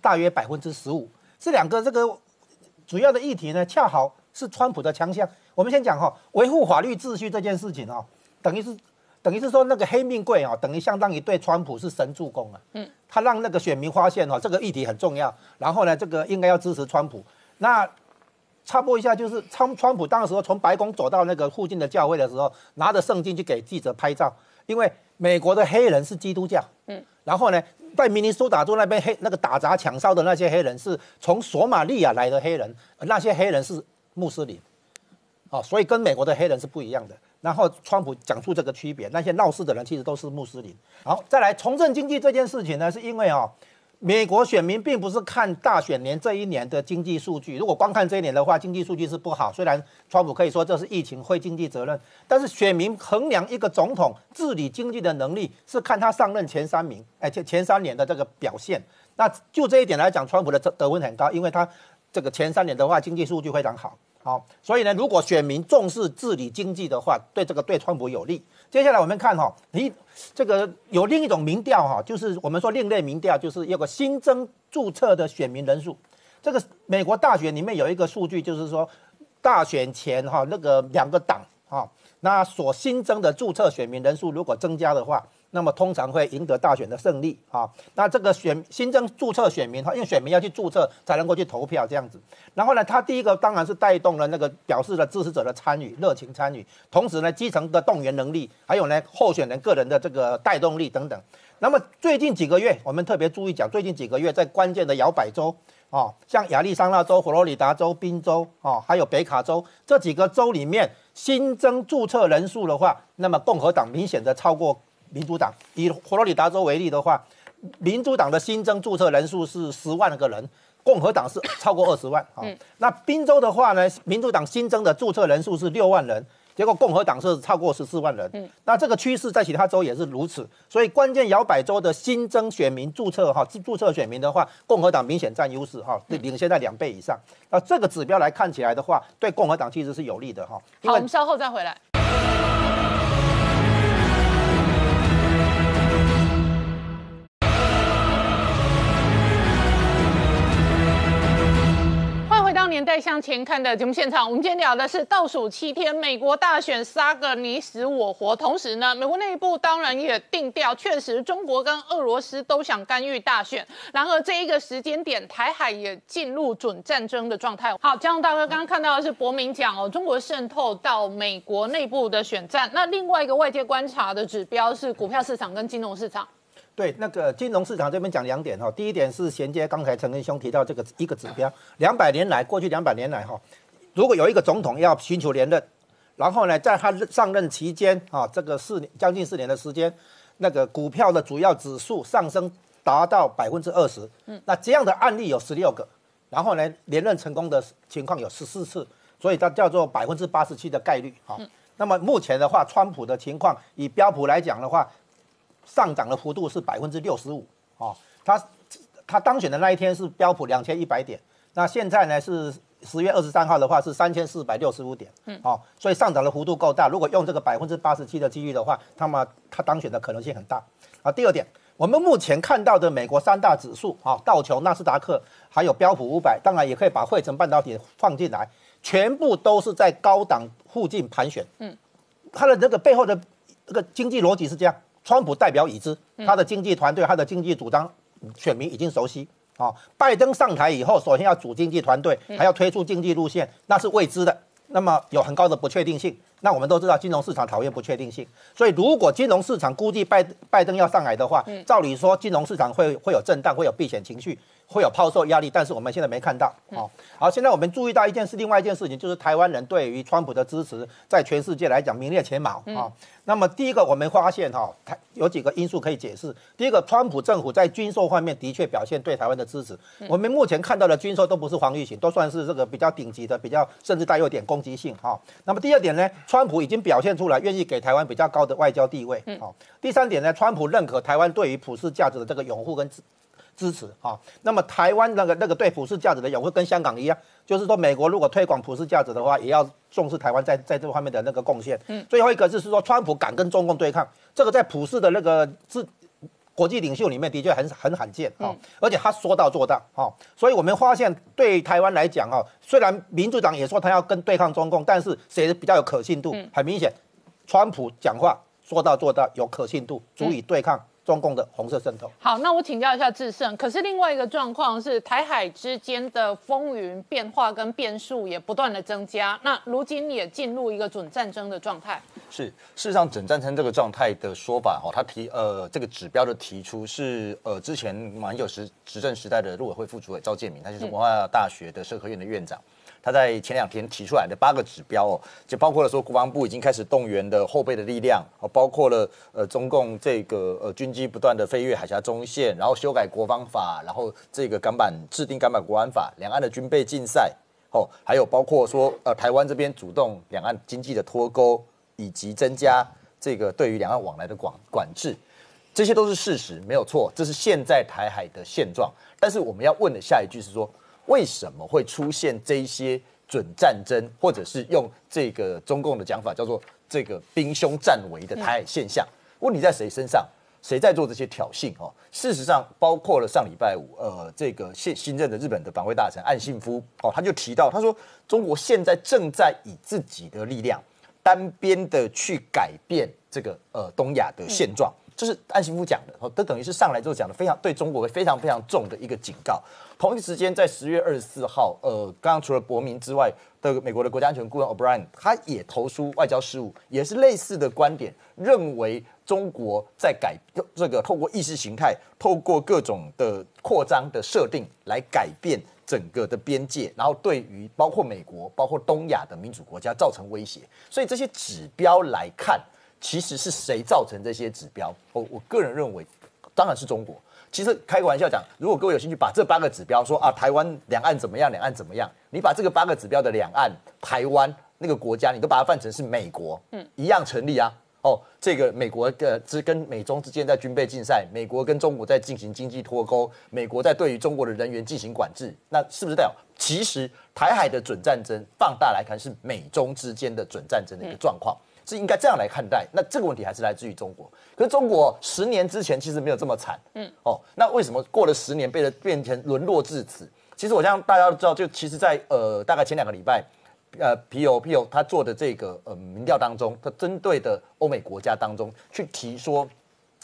大约百分之十五。这两个这个主要的议题呢，恰好是川普的强项。我们先讲哈、维护法律秩序这件事情哦、等于是等于是说那个黑命贵啊，等于相当于对川普是神助攻啊。嗯，他让那个选民发现哈、这个议题很重要，然后呢，这个应该要支持川普。那插播一下，就是川川普当时从白宫走到那个附近的教会的时候，拿着圣经去给记者拍照，因为美国的黑人是基督教，嗯，然后呢，在明尼苏达州那边黑那个打砸抢烧的那些黑人是从索马利亚来的黑人，那些黑人是穆斯林，哦，所以跟美国的黑人是不一样的。然后川普讲出这个区别，那些闹事的人其实都是穆斯林。好，再来重振经济这件事情呢，是因为哦，美国选民并不是看大选年这一年的经济数据，如果光看这一年的话，经济数据是不好。虽然川普可以说这是疫情会经济责任，但是选民衡量一个总统治理经济的能力，是看他上任前三名，哎，前前三年的这个表现。那就这一点来讲，川普的得得分很高，因为他这个前三年的话，经济数据非常好。好，所以呢，如果选民重视治理经济的话，对这个对川普有利。接下来我们看哈、你这个有另一种民调哈、就是我们说另类民调，就是有个新增注册的选民人数。这个美国大选里面有一个数据，就是说大选前哈、那个两个党哈、那所新增的注册选民人数如果增加的话，那么通常会赢得大选的胜利啊。那这个选新增注册选民哈，因为选民要去注册才能够去投票这样子。然后呢，他第一个当然是带动了那个表示了支持者的参与、热情参与，同时呢，基层的动员能力，还有呢候选人个人的这个带动力等等。那么最近几个月，我们特别注意讲，最近几个月在关键的摇摆州啊，像亚利桑那州、佛罗里达州、宾州啊，还有北卡州这几个州里面新增注册人数的话，那么共和党明显的超过民主党。以佛罗里达州为例的话，民主党的新增注册人数是十万个人，共和党是超过二十万啊。那宾州的话呢，民主党新增的注册人数是六万人。结果共和党是超过十四万人，嗯，那这个趋势在其他州也是如此，所以关键摇摆州的新增选民注册哈，注册选民的话，共和党明显占优势哈，领先在两倍以上。那这个指标来看起来的话，对共和党其实是有利的哈。好，我们稍后再回来。年代向前看的节目现场，我们今天聊的是倒数七天，美国大选杀个你死我活。同时呢，美国内部当然也定调，确实中国跟俄罗斯都想干预大选。然而这一个时间点，台海也进入准战争的状态。好，江大哥刚刚看到的是伯明讲哦，中国渗透到美国内部的选战。那另外一个外界观察的指标是股票市场跟金融市场。对，那个金融市场这边讲两点哈，第一点是衔接刚才陈根兄提到这个一个指标，两百年来，过去两百年来哈，如果有一个总统要寻求连任，然后呢，在他上任期间啊，这个四年将近四年的时间，那个股票的主要指数上升达到百分之二十，嗯，那这样的案例有十六个，然后呢，连任成功的情况有十四次，所以它叫做百分之八十七的概率哈。那么目前的话，川普的情况以标普来讲的话。上涨的幅度是百分之六十五哦，他他当选的那一天是标普两千一百点，那现在呢是十月二十三号的话是三千四百六十五点，嗯，哦，所以上涨的幅度够大。如果用这个百分之八十七的几率的话，那么他当选的可能性很大。啊，第二点，我们目前看到的美国三大指数啊，道琼、纳斯达克还有标普五百，当然也可以把汇成半导体放进来，全部都是在高档附近盘旋。嗯，它的这个背后的这个经济逻辑是这样。川普代表已知，他的经济团队、他的经济主张，选民已经熟悉。啊，拜登上台以后，首先要组经济团队，还要推出经济路线，那是未知的，那么有很高的不确定性。那我们都知道，金融市场讨厌不确定性，所以如果金融市场估计拜拜登要上来的话，照理说金融市场会会有震荡，会有避险情绪。会有抛售压力，但是我们现在没看到。好，好，现在我们注意到一件事，另外一件事情就是台湾人对于川普的支持，在全世界来讲名列前茅啊。那么第一个，我们发现哈，台有几个因素可以解释。第一个，川普政府在军售方面的确表现对台湾的支持。我们目前看到的军售都不是防御型，都算是这个比较顶级的，比较甚至带有点攻击性哈。那么第二点呢，川普已经表现出来愿意给台湾比较高的外交地位。好，第三点呢，川普认可台湾对于普世价值的这个拥护跟支。支持哈，那么台湾那个那个对普世价值的拥护跟香港一样，就是说美国如果推广普世价值的话，也要重视台湾在在这方面的那个贡献。嗯，最后一个就是说，川普敢跟中共对抗，这个在普世的那个是国际领袖里面的确很很罕见啊，而且他说到做到哈，所以我们发现对台湾来讲哈，虽然民主党也说他要跟对抗中共，但是谁比较有可信度？很明显，川普讲话说到做到，有可信度，足以对抗。中共的红色渗透。好，那我请教一下智胜。可是另外一个状况是，台海之间的风云变化跟变数也不断的增加。那如今也进入一个准战争的状态。是，事实上，准战争这个状态的说法，哦，他提呃这个指标的提出是呃之前马英九时执政时代的陆委会副主委赵建明，他就是文化大学的社科院的院长。他在前两天提出来的八个指标哦，就包括了说国防部已经开始动员的后备的力量哦，包括了呃中共这个呃军机不断的飞越海峡中线，然后修改国防法，然后这个港版制定港版国安法，两岸的军备竞赛哦，还有包括说呃台湾这边主动两岸经济的脱钩，以及增加这个对于两岸往来的管管制，这些都是事实，没有错，这是现在台海的现状。但是我们要问的下一句是说。为什么会出现这些准战争，或者是用这个中共的讲法叫做这个兵凶战危的台海现象？问题在谁身上？谁在做这些挑衅？哦，事实上，包括了上礼拜五，呃，这个现新任的日本的防卫大臣岸信夫，哦，他就提到，他说中国现在正在以自己的力量单边的去改变这个呃东亚的现状。这是安信夫讲的，哦，这等于是上来之后讲的非常对中国非常非常重的一个警告。同一时间，在十月二十四号，呃，刚刚除了伯明之外的美国的国家安全顾问 O'Brien，他也投书外交事务，也是类似的观点，认为中国在改这个透过意识形态，透过各种的扩张的设定来改变整个的边界，然后对于包括美国、包括东亚的民主国家造成威胁。所以这些指标来看，其实是谁造成这些指标？我我个人认为，当然是中国。其实开个玩笑讲，如果各位有兴趣，把这八个指标说啊，台湾两岸怎么样，两岸怎么样，你把这个八个指标的两岸、台湾那个国家，你都把它换成是美国，嗯，一样成立啊。哦，这个美国的之跟美中之间在军备竞赛，美国跟中国在进行经济脱钩，美国在对于中国的人员进行管制，那是不是代表其实台海的准战争放大来看是美中之间的准战争的一个状况？是应该这样来看待，那这个问题还是来自于中国。可是中国十年之前其实没有这么惨，嗯，哦，那为什么过了十年，变得变成沦落至此？其实我相信大家都知道，就其实，在呃大概前两个礼拜，呃皮尤皮尤他做的这个呃民调当中，他针对的欧美国家当中去提说，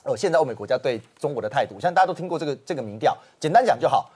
呃现在欧美国家对中国的态度，相信大家都听过这个这个民调，简单讲就好。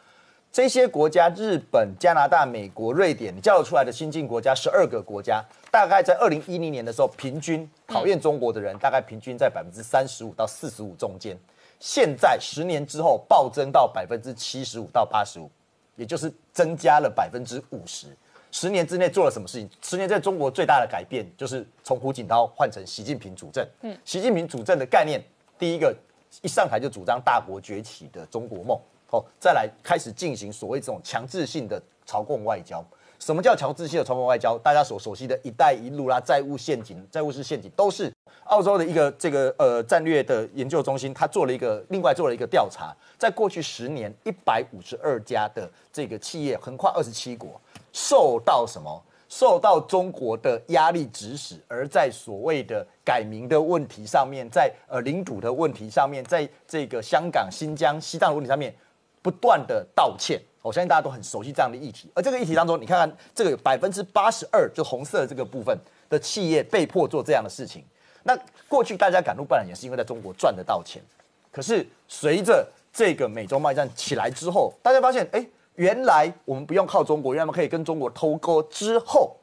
这些国家，日本、加拿大、美国、瑞典，你叫得出来的新进国家十二个国家，大概在二零一零年的时候，平均讨厌中国的人大概平均在百分之三十五到四十五中间。现在十年之后暴增到百分之七十五到八十五，也就是增加了百分之五十。十年之内做了什么事情？十年在中国最大的改变就是从胡锦涛换成习近平主政。嗯，习近平主政的概念，第一个一上台就主张大国崛起的中国梦。哦，再来开始进行所谓这种强制性的朝贡外交。什么叫强制性的朝贡外交？大家所熟悉的一带一路啦、债务陷阱、债务式陷阱，都是澳洲的一个这个呃战略的研究中心，他做了一个另外做了一个调查，在过去十年，一百五十二家的这个企业横跨二十七国，受到什么？受到中国的压力指使，而在所谓的改名的问题上面，在呃领土的问题上面，在这个香港、新疆、西藏的问题上面。不断的道歉，我相信大家都很熟悉这样的议题。而这个议题当中，你看看这个百分之八十二，就红色的这个部分的企业被迫做这样的事情。那过去大家赶路不然也是因为在中国赚得到钱。可是随着这个美中贸易战起来之后，大家发现，哎，原来我们不用靠中国，原来我们可以跟中国偷钩。之后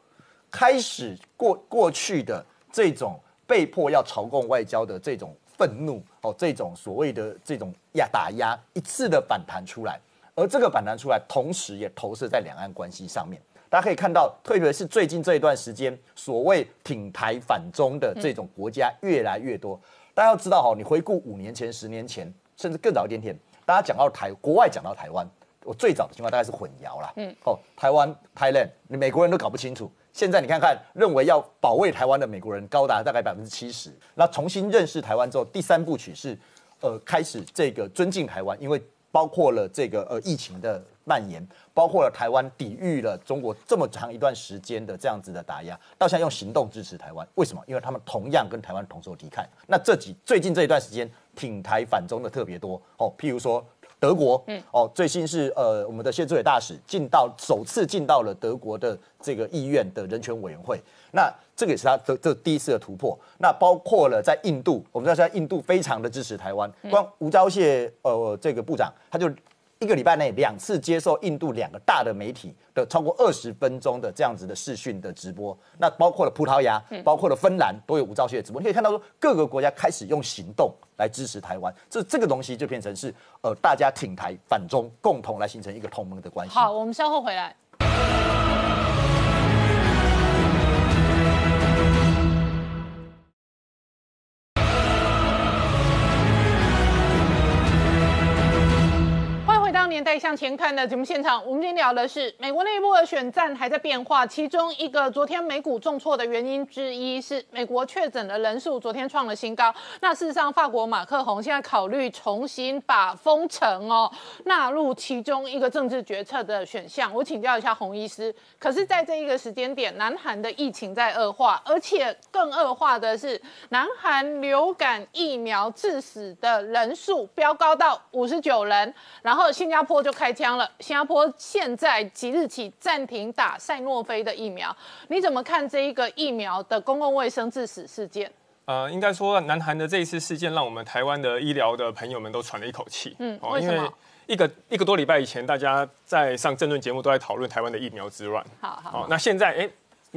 开始过过去的这种被迫要朝贡外交的这种。愤怒哦，这种所谓的这种压打压一次的反弹出来，而这个反弹出来，同时也投射在两岸关系上面。大家可以看到，特别是最近这一段时间，所谓挺台反中的这种国家越来越多。大家要知道哈，你回顾五年前、十年前，甚至更早一点点，大家讲到台，国外讲到台湾，我最早的情况大概是混淆了。嗯，哦，台湾 Thailand，你美国人都搞不清楚。现在你看看，认为要保卫台湾的美国人高达大概百分之七十。那重新认识台湾之后，第三部曲是，呃，开始这个尊敬台湾，因为包括了这个呃疫情的蔓延，包括了台湾抵御了中国这么长一段时间的这样子的打压，到现在用行动支持台湾。为什么？因为他们同样跟台湾同仇敌忾。那这几最近这一段时间挺台反中的特别多哦，譬如说。德国，嗯，哦，最新是呃，我们的谢志伟大使进到首次进到了德国的这个议院的人权委员会，那这个也是他的这第一次的突破。那包括了在印度，我们知道在印度非常的支持台湾，光吴钊燮呃这个部长他就。一个礼拜内两次接受印度两个大的媒体的超过二十分钟的这样子的视讯的直播，那包括了葡萄牙，包括了芬兰都有吴钊燮的直播。你可以看到说，各个国家开始用行动来支持台湾，这这个东西就变成是呃大家挺台反中，共同来形成一个同盟的关系。好，我们稍后回来。年代向前看的节目现场，我们今天聊的是美国内部的选战还在变化。其中一个昨天美股重挫的原因之一是美国确诊的人数昨天创了新高。那事实上，法国马克宏现在考虑重新把封城哦纳入其中一个政治决策的选项。我请教一下洪医师，可是在这一个时间点，南韩的疫情在恶化，而且更恶化的是，南韩流感疫苗致死的人数飙高到五十九人，然后新加坡坡就开枪了。新加坡现在即日起暂停打赛诺菲的疫苗，你怎么看这一个疫苗的公共卫生致死事件？呃，应该说南韩的这一次事件，让我们台湾的医疗的朋友们都喘了一口气。嗯为什么因为一个一个多礼拜以前，大家在上政论节目都在讨论台湾的疫苗之乱。好好，哦，那现在哎。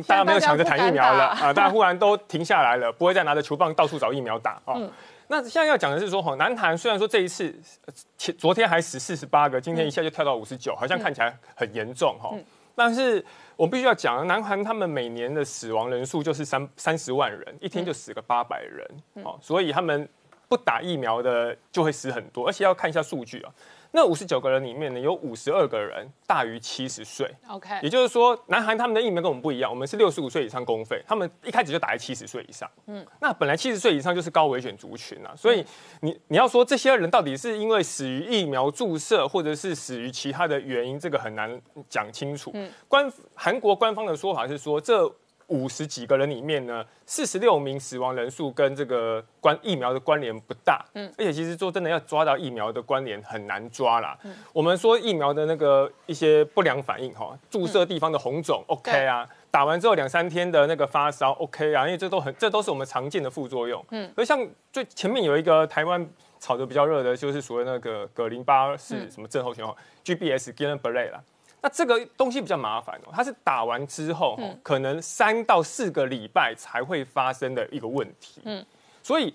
大家没有抢着谈疫苗了啊！大家忽然都停下来了，不会再拿着球棒到处找疫苗打哦。嗯那现在要讲的是说，哈，南韩虽然说这一次呃前昨天还死四十八个，今天一下就跳到五十九，好像看起来很严重哈。嗯。但是我必须要讲，南韩他们每年的死亡人数就是三三十万人，一天就死个八百人哦，所以他们不打疫苗的就会死很多，而且要看一下数据啊。那五十九个人里面呢，有五十二个人大于七十岁，OK，也就是说，南韩他们的疫苗跟我们不一样，我们是六十五岁以上公费，他们一开始就打在七十岁以上。嗯，那本来七十岁以上就是高危险族群啊，所以你你要说这些人到底是因为死于疫苗注射，或者是死于其他的原因，这个很难讲清楚。官韩国官方的说法是说，这五十几个人里面呢，四十六名死亡人数跟这个关疫苗的关联不大，嗯，而且其实说真的要抓到疫苗的关联很难抓啦。我们说疫苗的那个一些不良反应哈，注射地方的红肿、OK 啊，打完之后两三天的那个发烧 OK 啊，因为这都很这都是我们常见的副作用，嗯，而像最前面有一个台湾炒得比较热的，就是所谓那个格林巴氏什么症候群哦、GBS g i l l e n b e r e 啦。那这个东西比较麻烦哦，它是打完之后、哦，可能三到四个礼拜才会发生的一个问题。嗯，所以，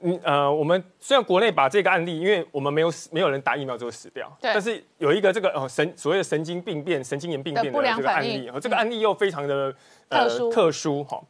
嗯呃，我们虽然国内把这个案例，因为我们没有死没有人打疫苗就会死掉，对。但是有一个这个哦神所谓的神经病变、神经炎病变的这个案例，哦，这个案例又非常的特殊。特殊哈。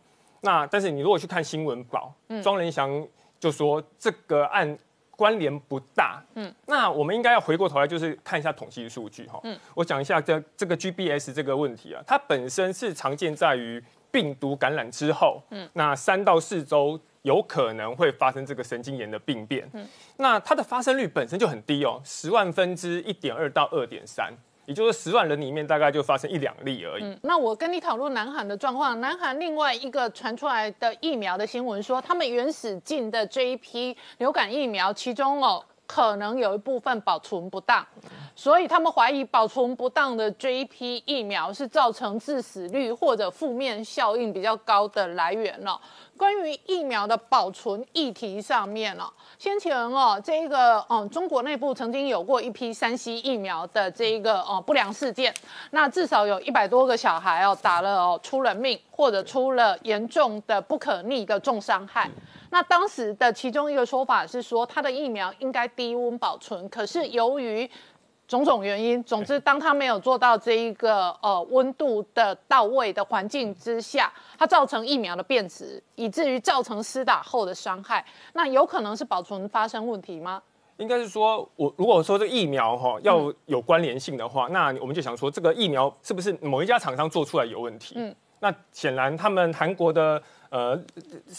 那但是你如果去看新闻稿，嗯。庄仁祥就说这个案关联不大。嗯，那我们应该要回过头来，就是看一下统计数据哈。嗯，我讲一下这这个 GBS 这个问题啊，它本身是常见在于病毒感染之后，嗯，那三到四周有可能会发生这个神经炎的病变。嗯，那它的发生率本身就很低哦，十万分之一点二到二点三，也就是十万人里面大概就发生一两例而已。那我跟你讨论南韩的状况。南韩另外一个传出来的疫苗的新闻说，他们原始进的这一批流感疫苗，其中哦可能有一部分保存不当，所以他们怀疑保存不当的这一批疫苗是造成致死率或者负面效应比较高的来源哦。关于疫苗的保存议题上面哦，先前哦，这一个嗯，中国内部曾经有过一批山西疫苗的这一个哦不良事件，那至少有一百多个小孩哦打了哦出了命，或者出了严重的不可逆的重伤害。那当时的其中一个说法是说，它的疫苗应该低温保存，可是由于种种原因，总之，当它没有做到这一个呃温度的到位的环境之下，它造成疫苗的变质，以至于造成施打后的伤害。那有可能是保存发生问题吗？应该是说，我如果说这个疫苗哈要有关联性的话，那我们就想说，这个疫苗是不是某一家厂商做出来有问题？嗯，那显然他们韩国的呃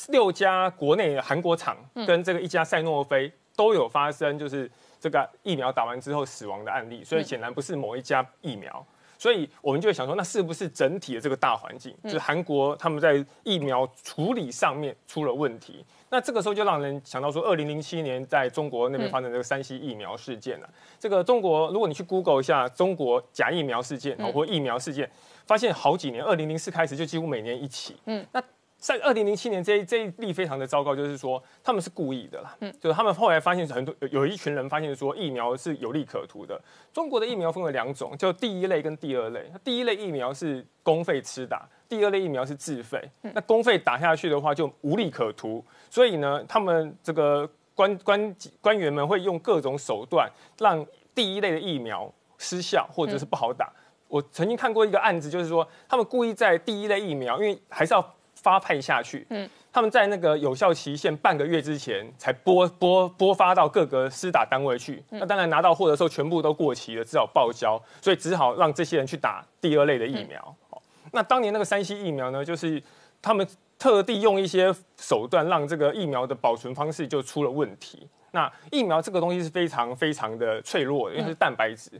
六家国内的韩国厂跟这个一家赛诺菲都有发生，就是这个疫苗打完之后死亡的案例，所以显然不是某一家疫苗。所以我们就会想说，那是不是整体的这个大环境，就是韩国他们在疫苗处理上面出了问题？那这个时候就让人想到说，二零零七年在中国那边发生这个山西疫苗事件了、这个中国，如果你去 Google 一下中国假疫苗事件哦或疫苗事件，发现好几年，二零零四开始就几乎每年一起。嗯，那在二零零七年这一这一例非常的糟糕，就是说他们是故意的啦。嗯，就是他们后来发现很多有有一群人发现说疫苗是有利可图的。中国的疫苗分为两种，就第一类跟第二类。第一类疫苗是公费吃打，第二类疫苗是自费。那公费打下去的话就无利可图，所以呢，他们这个官官官员们会用各种手段让第一类的疫苗失效或者是不好打。我曾经看过一个案子，就是说他们故意在第一类疫苗，因为还是要发派下去，嗯，他们在那个有效期限半个月之前才拨拨拨发到各个施打单位去。那当然拿到货的时候全部都过期了，只好报销，所以只好让这些人去打第二类的疫苗。哦，那当年那个山西疫苗呢，就是他们特地用一些手段让这个疫苗的保存方式就出了问题。那疫苗这个东西是非常非常的脆弱的，因为是蛋白质。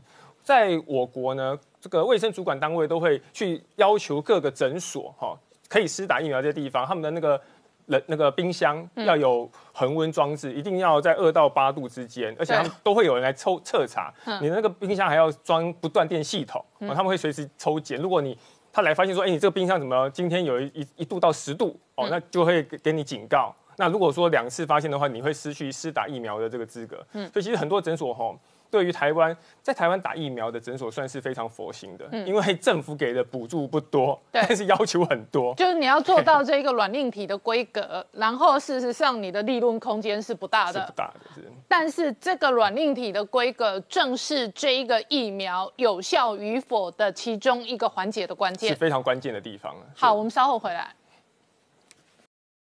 在我国呢，这个卫生主管单位都会去要求各个诊所哈、可以施打疫苗这些地方，他们的那个冷那个冰箱要有恒温装置，一定要在二到八度之间，而且他们都会有人来抽测查。你的那个冰箱还要装不断电系统，哦他们会随时抽检。如果你他来发现说，哎、你这个冰箱怎么今天有一一一度到十度哦，那就会给给你警告。那如果说两次发现的话，你会失去施打疫苗的这个资格。嗯，所以其实很多诊所哈。对于台湾，在台湾打疫苗的诊所算是非常佛心的，因为政府给的补助不多，但是要求很多，就是你要做到这个软硬体的规格，然后事实上你的利润空间是不大的，不大的是。但是这个软硬体的规格，正是这一个疫苗有效与否的其中一个环节的关键，是非常关键的地方。好，我们稍后回来。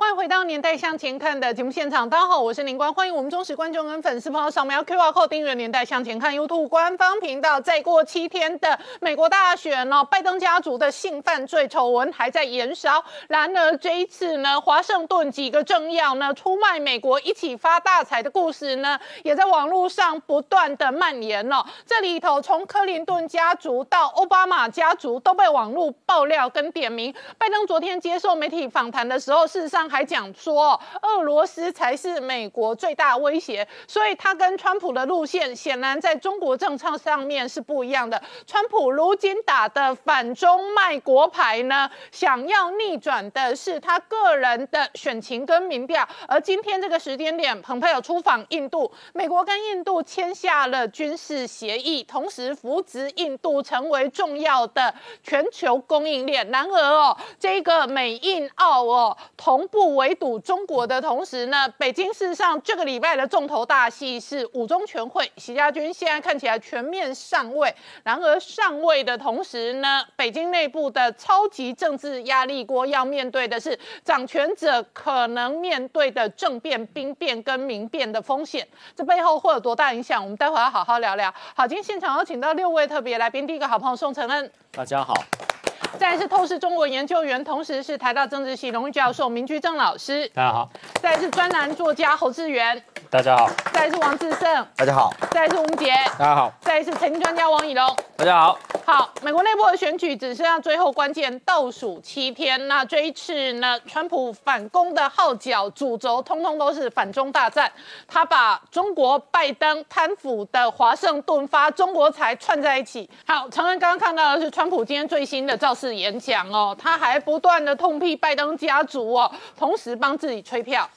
欢迎回到年代向前看的节目现场，大家好，我是林官，欢迎我们忠实观众跟粉丝朋友扫描 QR Code 订阅年代向前看 YouTube 官方频道。再过七天的美国大选哦，拜登家族的性犯罪丑闻还在延烧。然而这一次呢，华盛顿几个政要呢出卖美国一起发大财的故事呢，也在网络上不断的蔓延哦。这里头从克林顿家族到奥巴马家族都被网络爆料跟点名。拜登昨天接受媒体访谈的时候，事实上。还讲说，俄罗斯才是美国最大威胁，所以他跟川普的路线显然在中国政策上面是不一样的。川普如今打的反中卖国牌呢，想要逆转的是他个人的选情跟民调。而今天这个时间点，蓬佩奥出访印度，美国跟印度签下了军事协议，同时扶植印度成为重要的全球供应链。然而哦，这个美印澳哦同步。不围堵中国的同时呢，北京事实上这个礼拜的重头大戏是五中全会，习家军现在看起来全面上位。然而上位的同时呢，北京内部的超级政治压力锅要面对的是掌权者可能面对的政变、兵变跟民变的风险。这背后会有多大影响？我们待会要好好聊聊。好，今天现场有请到六位特别来宾，第一个好朋友宋承恩，大家好。再是透视中国研究员，同时是台大政治系荣誉教授明居正老师。大家好。再是专栏作家侯志源。大家好。再是王志胜。大家好。再是吴杰。大家好。再是财经专家王以龙。大家好。好，美国内部的选举只剩下最后关键倒数七天。那这一次呢，川普反攻的号角主轴，通通都是反中大战。他把中国拜登贪腐的华盛顿发中国财串在一起。好，常恩刚刚看到的是川普今天最新的造势演讲哦，他还不断的痛批拜登家族哦，同时帮自己吹票。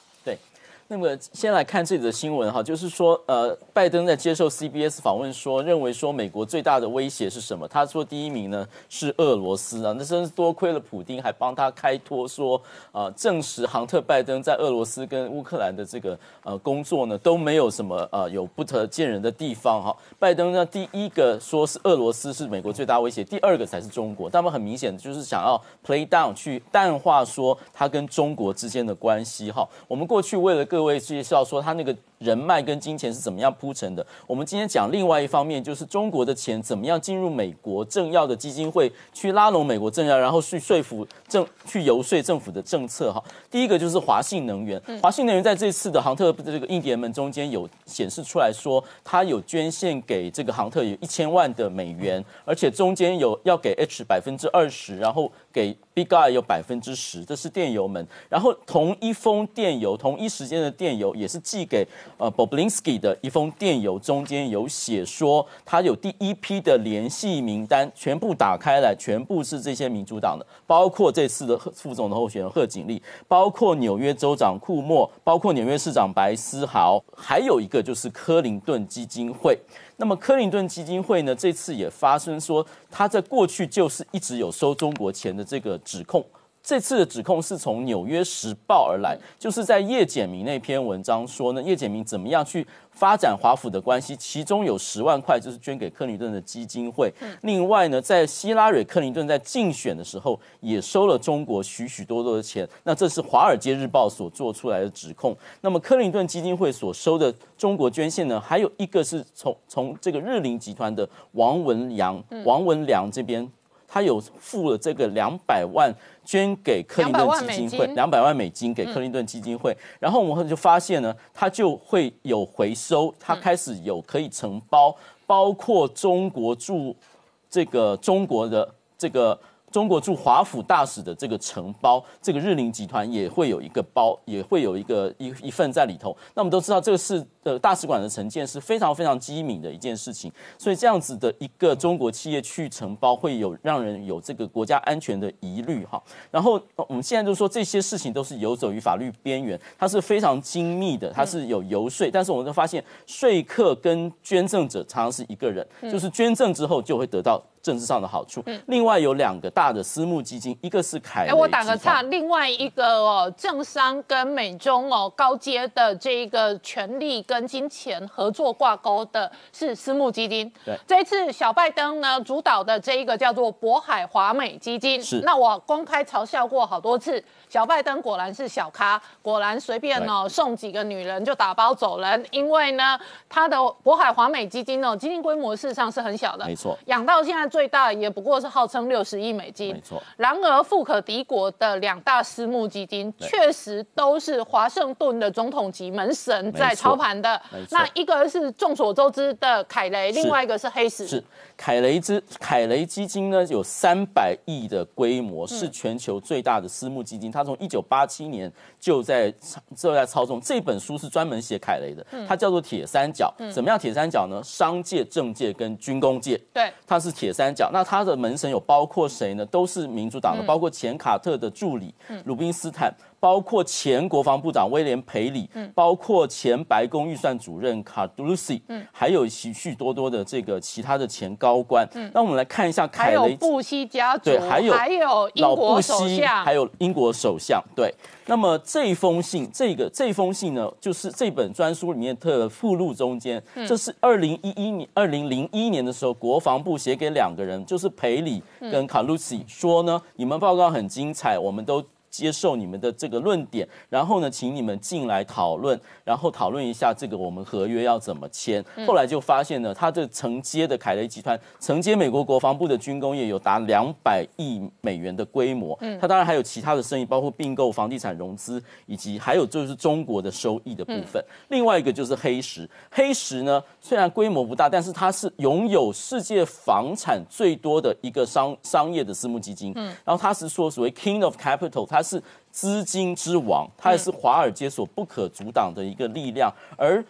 那么先来看这里的新闻哈，就是说，呃，拜登在接受 CBS 访问说，认为说美国最大的威胁是什么？他说第一名呢是俄罗斯啊，那真是多亏了普京还帮他开脱说，啊，证实杭特拜登在俄罗斯跟乌克兰的这个呃工作呢都没有什么呃有不得见人的地方哈。拜登呢第一个说是俄罗斯是美国最大威胁，第二个才是中国，他们很明显就是想要 play down 去淡化说他跟中国之间的关系哈。我们过去为了各位介绍说他那个。人脉跟金钱是怎么样铺成的？我们今天讲另外一方面，就是中国的钱怎么样进入美国政要的基金会，去拉拢美国政要，然后去说服政，去游说政府的政策。哈，第一个就是华信能源，华信能源在这次的航特这个印第安门中间有显示出来说，他有捐献给这个航特有一千万的美元，而且中间有要给 H 百分之二十，然后给 Big I 有百分之十，这是电邮门。然后同一封电邮，同一时间的电邮也是寄给。呃，Boblinski 的一封电邮中间有写说，他有第一批的联系名单，全部打开来，全部是这些民主党的，包括这次的副总的候选人贺锦丽，包括纽约州长库莫，包括纽约市长白思豪，还有一个就是克林顿基金会。那么克林顿基金会呢，这次也发生说，他在过去就是一直有收中国钱的这个指控。这次的指控是从《纽约时报》而来，就是在叶简明那篇文章说呢，叶简明怎么样去发展华府的关系，其中有十万块就是捐给克林顿的基金会。另外呢，在希拉蕊克林顿在竞选的时候，也收了中国许许多多的钱。那这是《华尔街日报》所做出来的指控。那么克林顿基金会所收的中国捐献呢，还有一个是从从这个日林集团的王文良、王文良这边。他有付了这个两百万捐给克林顿基金会，两百万美金给克林顿基金会，然后我们就发现呢，他就会有回收，他开始有可以承包，包括中国驻这个中国的这个中国驻华府大使的这个承包，这个日林集团也会有一个包，也会有一个一一份在里头。那我们都知道，这个是呃大使馆的承建是非常非常机敏的一件事情，所以这样子的一个中国企业去承包，会有让人有这个国家安全的疑虑哈。然后呃我们现在就说这些事情都是游走于法律边缘，它是非常精密的，它是有游说，但是我们都发现说客跟捐赠者常常是一个人，就是捐赠之后就会得到。政治上的好处，另外有两个大的私募基金，一个是凯哎，我打个岔，另外一个哦，政商跟美中哦高阶的这一个权力跟金钱合作挂钩的是私募基金。对。这一次小拜登呢主导的这一个叫做渤海华美基金，是。那我公开嘲笑过好多次，小拜登果然是小咖，果然随便哦送几个女人就打包走人，因为呢他的渤海华美基金哦基金规模事实上是很小的，没错。养到现在最大也不过是号称六十亿美金，没错。然而，富可敌国的两大私募基金确实都是华盛顿的总统级门神在操盘的。那一个是众所周知的凯雷，另外一个是黑石。是凯雷之凯雷基金呢，有三百亿的规模，是全球最大的私募基金。它从一九八七年就在就在操纵。这本书是专门写凯雷的，它叫做铁三角。怎么样铁三角呢？商界、政界跟军工界。对，它是铁三角。那它的门神有包括谁呢？都是民主党的，包括前卡特的助理鲁宾斯坦，包括前国防部长威廉培里，嗯包括前白宫预算主任卡杜鲁西，还有许许多多的这个其他的前高官。嗯那我们来看一下凯雷。有布希家族，对，还有英老布国首希，相，还有英国首相。对，那么这封信，这个这封信呢，就是这本专书里面的附录中间，嗯这是二零一一年、二零零一年的时候，国防部写给两个人，就是培里嗯跟卡鲁西，说呢，你们报告很精彩，我们都。接受你们的这个论点，然后呢，请你们进来讨论，然后讨论一下这个我们合约要怎么签。后来就发现呢，他这承接的凯雷集团承接美国国防部的军工业有达两百亿美元的规模。嗯，他当然还有其他的生意，包括并购房地产融资，以及还有就是中国的收益的部分。另外一个就是黑石，黑石呢虽然规模不大，但是它是拥有世界房产最多的一个商商业的私募基金。嗯，然后它是说所谓 King of Capital，它是资金之王，它也是华尔街所不可阻挡的一个力量，而。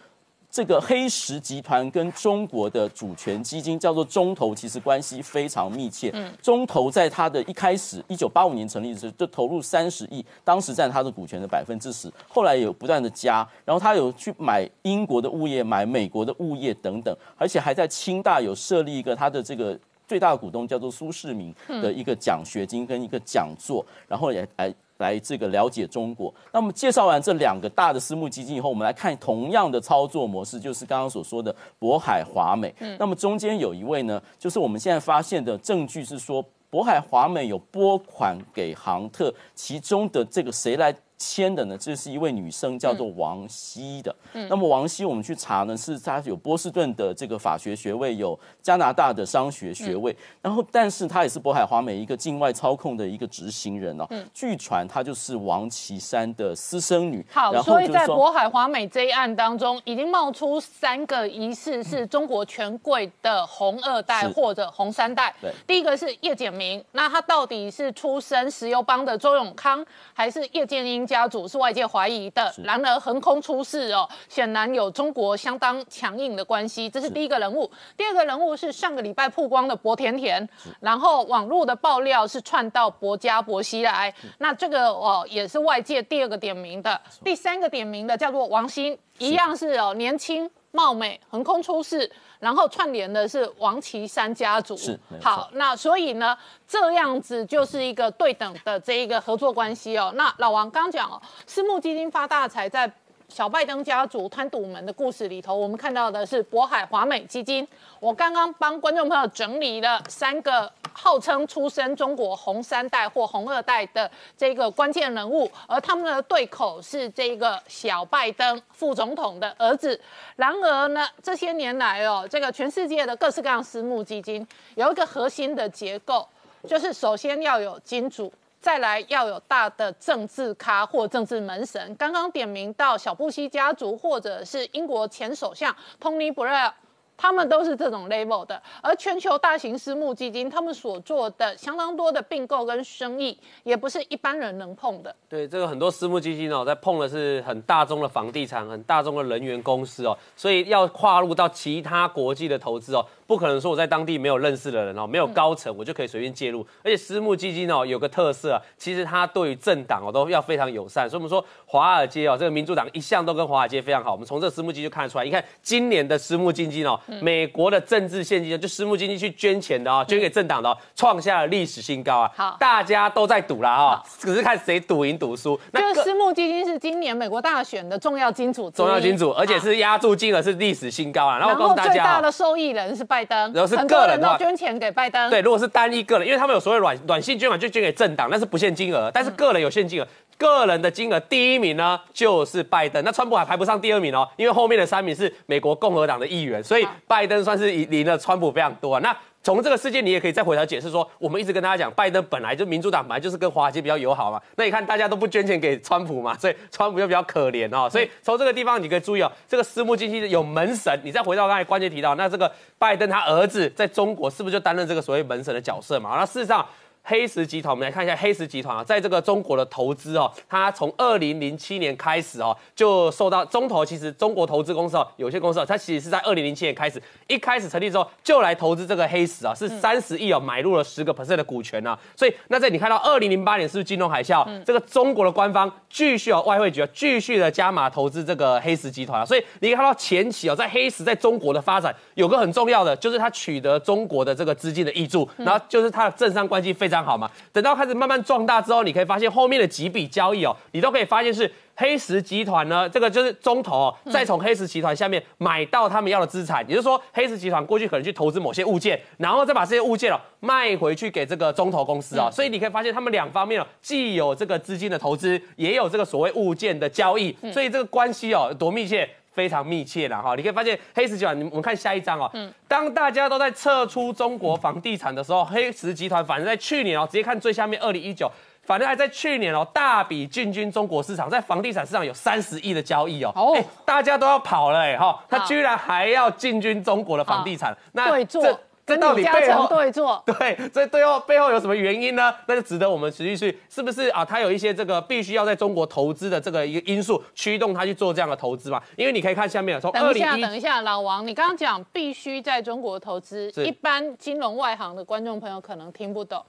这个黑石集团跟中国的主权基金叫做中投，其实关系非常密切。中投在它的一开始，一九八五年成立的时候就投入三十亿，当时占它的股权的百分之十，后来有不断的加，然后他有去买英国的物业，买美国的物业等等，而且还在清大有设立一个他的这个。最大的股东叫做苏世民的一个奖学金跟一个讲座，然后也来来这个了解中国。那么介绍完这两个大的私募基金以后，我们来看同样的操作模式，就是刚刚所说的渤海华美。那么中间有一位呢，就是我们现在发现的证据是说，渤海华美有拨款给航特，其中的这个谁来？签的呢，这是一位女生，叫做王希的。嗯那么王希，我们去查呢，是她有波士顿的这个法学学位，有加拿大的商学学位。然后，但是她也是渤海华美一个境外操控的一个执行人哦。嗯据传她就是王岐山的私生女。好，然后所以在渤海华美这一案当中，已经冒出三个疑似是中国权贵的红二代或者红三代对。第一个是叶简明，那他到底是出身石油帮的周永康，还是叶剑英家族是外界怀疑的？然而横空出世哦，显然有中国相当强硬的关系，这是第一个人物。第二个人物是上个礼拜曝光的薄甜甜，然后网络的爆料是串到薄家薄熙来，那这个哦也是外界第二个点名的。第三个点名的叫做王鑫，一样是哦年轻貌美，横空出世，然后串联的是王岐山家族。是好，那所以呢，这样子就是一个对等的这一个合作关系哦。那老王刚讲哦，私募基金发大财在。小拜登家族贪赌门的故事里头，我们看到的是渤海华美基金。我刚刚帮观众朋友整理了三个号称出身中国红三代或红二代的这个关键人物，而他们的对口是这个小拜登副总统的儿子。然而呢，这些年来哦，这个全世界的各式各样私募基金有一个核心的结构，就是首先要有金主。再来要有大的政治咖或政治门神，刚刚点名到小布希家族，或者是英国前首相 Tony Blair 他们都是这种 level 的，而全球大型私募基金，他们所做的相当多的并购跟生意，也不是一般人能碰的。对，这个很多私募基金哦，在碰的是很大宗的房地产、很大宗的人员公司哦，所以要跨入到其他国际的投资哦，不可能说我在当地没有认识的人哦，没有高层，我就可以随便介入。而且私募基金哦，有个特色啊，其实它对于政党哦都要非常友善，所以我们说华尔街哦，这个民主党一向都跟华尔街非常好。我们从这私募基金就看得出来，你看今年的私募基金哦，美国的政治现金就私募基金去捐钱的哦，捐给政党的哦，创下了历史新高啊！好大家都在赌啦哈，只是看谁赌赢赌输。那个私募基金是今年美国大选的重要金主，重要金主，而且是压注金额是历史新高啊！然后最大的受益人是拜登，然后是个人都捐钱给拜登。对，如果是单一个人，因为他们有所谓软软性捐款，就捐给政党，那是不限金额，但是个人有限金额。个人的金额第一名呢就是拜登，那川普还排不上第二名哦，因为后面的三名是美国共和党的议员，所以拜登算是赢赢了川普非常多啊。那从这个事件，你也可以再回头解释说，我们一直跟大家讲，拜登本来就民主党本来就是跟华尔街比较友好嘛，那你看大家都不捐钱给川普嘛，所以川普就比较可怜哦。所以从这个地方你可以注意哦，这个私募基金有门神，你再回到刚才关键提到，那这个拜登他儿子在中国是不是就担任这个所谓门神的角色嘛？那事实上。黑石集团，我们来看一下黑石集团啊，在这个中国的投资哦，它从二零零七年开始哦，就受到中投。其实中国投资公司哦，有些公司哦，它其实是在二零零七年开始，一开始成立之后就来投资这个黑石啊，是三十亿哦，买入了十个 percent 的股权啊。所以那在你看到二零零八年是不是金融海啸？这个中国的官方继续哦，外汇局啊继续的加码投资这个黑石集团啊。所以你看到前期哦，在黑石在中国的发展有个很重要的，就是它取得中国的这个资金的益助，然后就是它的政商关系非常好嘛。等到开始慢慢壮大之后，你可以发现后面的几笔交易哦，你都可以发现是黑石集团呢，这个就是中投哦，再从黑石集团下面买到他们要的资产，也就是说黑石集团过去可能去投资某些物件，然后再把这些物件哦卖回去给这个中投公司哦，所以你可以发现他们两方面哦，既有这个资金的投资，也有这个所谓物件的交易，所以这个关系哦多密切。非常密切了哈，你可以发现黑石集团，你我们看下一张哦。嗯。当大家都在撤出中国房地产的时候，黑石集团反正在去年哦，直接看最下面二零一九，反正还在去年哦，大笔进军中国市场，在房地产市场有三十亿的交易哦。哦。哎大家都要跑了哎哈，他居然还要进军中国的房地产，那这跟到底背后对坐，对，这背后背后有什么原因呢？那就值得我们持续去，是不是啊？它有一些这个必须要在中国投资的这个一个因素驱动它去做这样的投资嘛？因为你可以看下面，从二等一下，零一等一下，老王，你刚刚讲必须在中国投资，一般金融外行的观众朋友可能听不懂。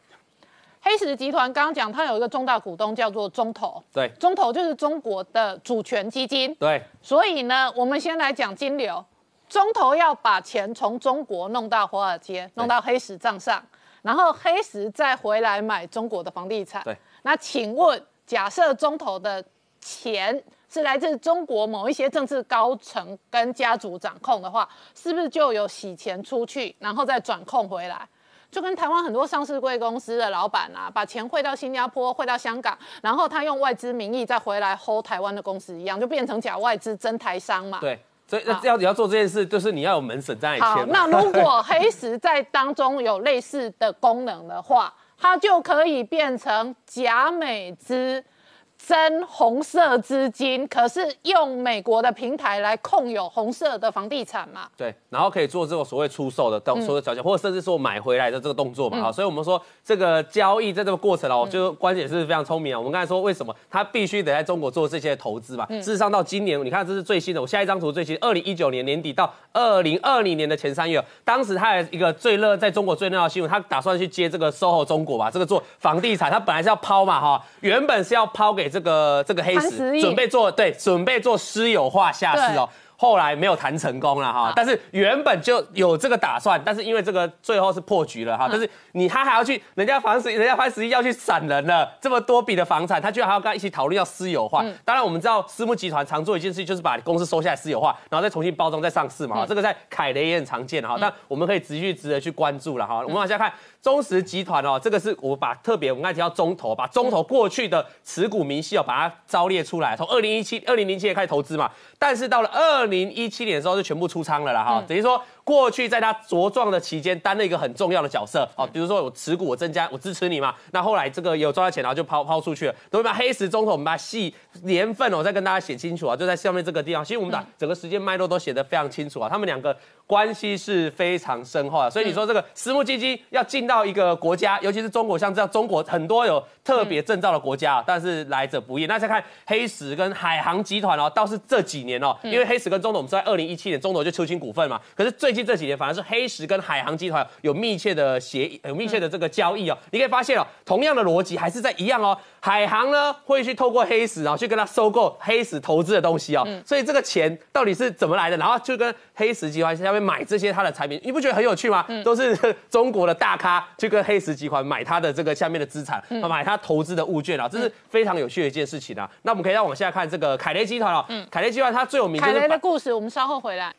黑石集团刚刚讲，它有一个重大股东叫做中投，对中投就是中国的主权基金。对所以呢，我们先来讲金流，中投要把钱从中国弄到华尔街，弄到黑石账上，然后黑石再回来买中国的房地产。对，那请问，假设中投的钱是来自中国某一些政治高层跟家族掌控的话，是不是就有洗钱出去，然后再转控回来？就跟台湾很多上市贵公司的老板啊，把钱汇到新加坡、汇到香港，然后他用外资名义再回来 hold 台湾的公司一样，就变成假外资真台商嘛。对，所以那要你要做这件事，就是你要有门神在签嘛。那如果黑石在当中有类似的功能的话，它就可以变成假美资。真红色资金，可是用美国的平台来控有红色的房地产嘛？对，然后可以做这种所谓出售的动所有的交易，或者甚至说买回来的这个动作嘛，好、所以我们说这个交易在这个过程哦，就关键是非常聪明啊。我们刚才说为什么他必须得在中国做这些投资嘛？事实上到今年，你看这是最新的，我下一张图最新，二零一九年年底到二零二零年的前三月，当时他有一个最热在中国最热闹的新闻，他打算去接这个 SOHO 中国吧，这个做房地产，他本来是要抛嘛哈，原本是要抛给这个这个黑石30亿准备做对，准备做私有化下市哦。后来没有谈成功了哈，但是原本就有这个打算，但是因为这个最后是破局了哈，但是你他还要去人家房子，人家潘石屹要去闪人了，这么多笔的房产，他居然还要跟他一起讨论要私有化。当然我们知道私募集团常做一件事情，就是把公司收下来私有化，然后再重新包装再上市嘛，这个在凯雷也很常见哈，但我们可以持续值得去关注了哈。我们往下看。中石集团哦，这个是我把特别我们刚才提到中投，把中投过去的持股明细哦，把它招列出来。从二零一七、二零零七年开始投资嘛，但是到了二零一七年的时候就全部出仓了啦哈。等于说过去在他茁壮的期间担了一个很重要的角色哦，比如说我持股我增加我支持你嘛，那后来这个有赚到钱然后就抛抛出去了，对吧？黑石中统我们把细年份哦再跟大家写清楚啊，就在下面这个地方，其实我们把整个时间脉络都写得非常清楚啊，他们两个关系是非常深厚的，所以你说这个私募基金要进到一个国家，尤其是中国，像这样中国很多有特别证照的国家，但是来者不易。那再看黑石跟海航集团哦，倒是这几年哦，因为黑石跟中投我们在二零一七年中投就出清股份嘛，可是最近这几年反而是黑石跟海航集团有密切的协议，有密切的这个交易哦，你可以发现哦，同样的逻辑还是在一样哦，海航呢会去透过黑石然后去跟他收购黑石投资的东西哦，所以这个钱到底是怎么来的？然后就跟黑石集团下面买这些它的产品，你不觉得很有趣吗？都是 中国的大咖去跟黑石集团买它的这个下面的资产，买它投资的物件啊，这是非常有趣的一件事情啊。那我们可以再往下看这个凯雷集团哦，凯雷集团它最有名就凯是把雷的故事，我们稍后回来。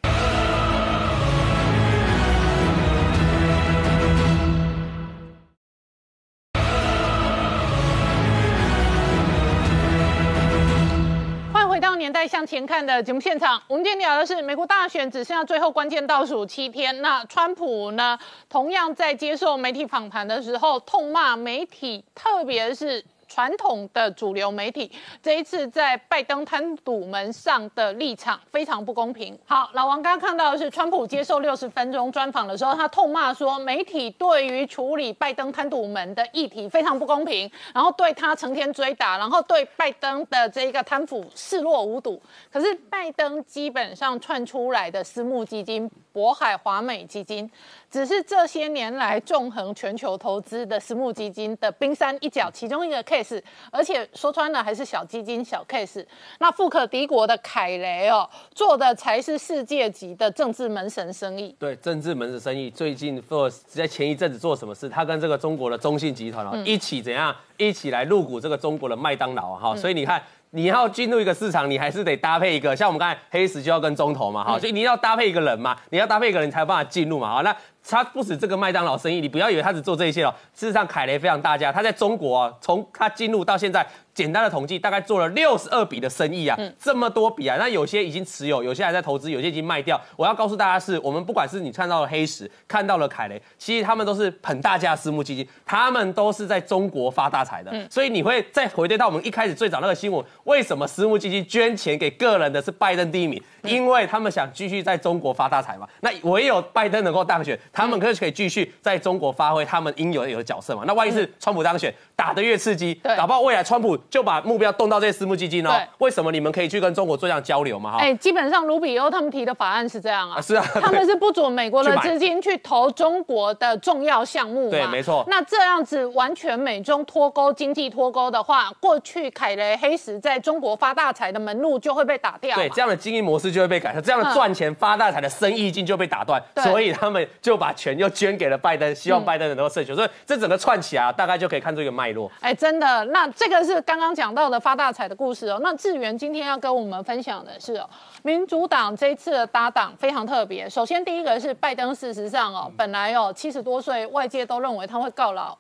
《向前看》的节目现场。我们今天聊的是美国大选只剩下最后关键倒数七天。那川普呢，同样在接受媒体访谈的时候，痛骂媒体，特别是传统的主流媒体，这一次在拜登贪赌门上的立场非常不公平。好，老王刚刚看到的是川普接受六十分钟专访的时候，他痛骂说媒体对于处理拜登贪赌门的议题非常不公平，然后对他成天追打，然后对拜登的这一个贪腐视若无睹。可是拜登基本上串出来的私募基金渤海华美基金，只是这些年来纵横全球投资的私募基金的冰山一角，其中一个 case，而且说穿了还是小基金小 case。那富可敌国的凯雷哦，做的才是世界级的政治门神生意。对政治门神生意，最近做在前一阵子做什么事？他跟这个中国的中信集团哦、一起怎样？一起来入股这个中国的麦当劳啊哈、所以你看。你要进入一个市场，你还是得搭配一个，像我们刚才黑石就要跟中投嘛，哈、所以你要搭配一个人嘛，你要搭配一个人才有办法进入嘛，好，那他不止这个麦当劳生意，你不要以为他只做这一些哦，事实上凯雷非常大家，他在中国啊，从他进入到现在，简单的统计大概做了六十二笔的生意啊，这么多笔啊，那有些已经持有，有些还在投资，有些已经卖掉。我要告诉大家是，我们不管是你看到了黑石，看到了凯雷，其实他们都是捧大家的私募基金，他们都是在中国发大财的。所以你会再回对到我们一开始最早那个新闻，为什么私募基金捐钱给个人的是拜登第一名？因为他们想继续在中国发大财嘛。那唯有拜登能够当选，他们可是可以继续在中国发挥他们应有的有的角色嘛。那万一是川普当选，打得越刺激，对。搞不好未来川普就把目标动到这些私募基金哦。对。为什么你们可以去跟中国做这样交流嘛？哈、哎、基本上卢比欧他们提的法案是这样啊，啊是啊。他们是不准美国的 资金去投中国的重要项目嘛，对没错。那这样子完全美中脱钩、经济脱钩的话，过去凯雷黑石在中国发大财的门路就会被打掉。对，这样的经营模式就会被改善，这样的赚钱发大财的生意经就被打断，所以他们就把钱又捐给了拜登，希望拜登能够胜选。所以这整个串起来啊，大概就可以看出一个脉络。哎，真的，那这个是刚刚讲到的发大财的故事哦。那志源今天要跟我们分享的是哦，民主党这一次的搭档非常特别。首先第一个是拜登，事实上哦，本来哦七十多岁，外界都认为他会告老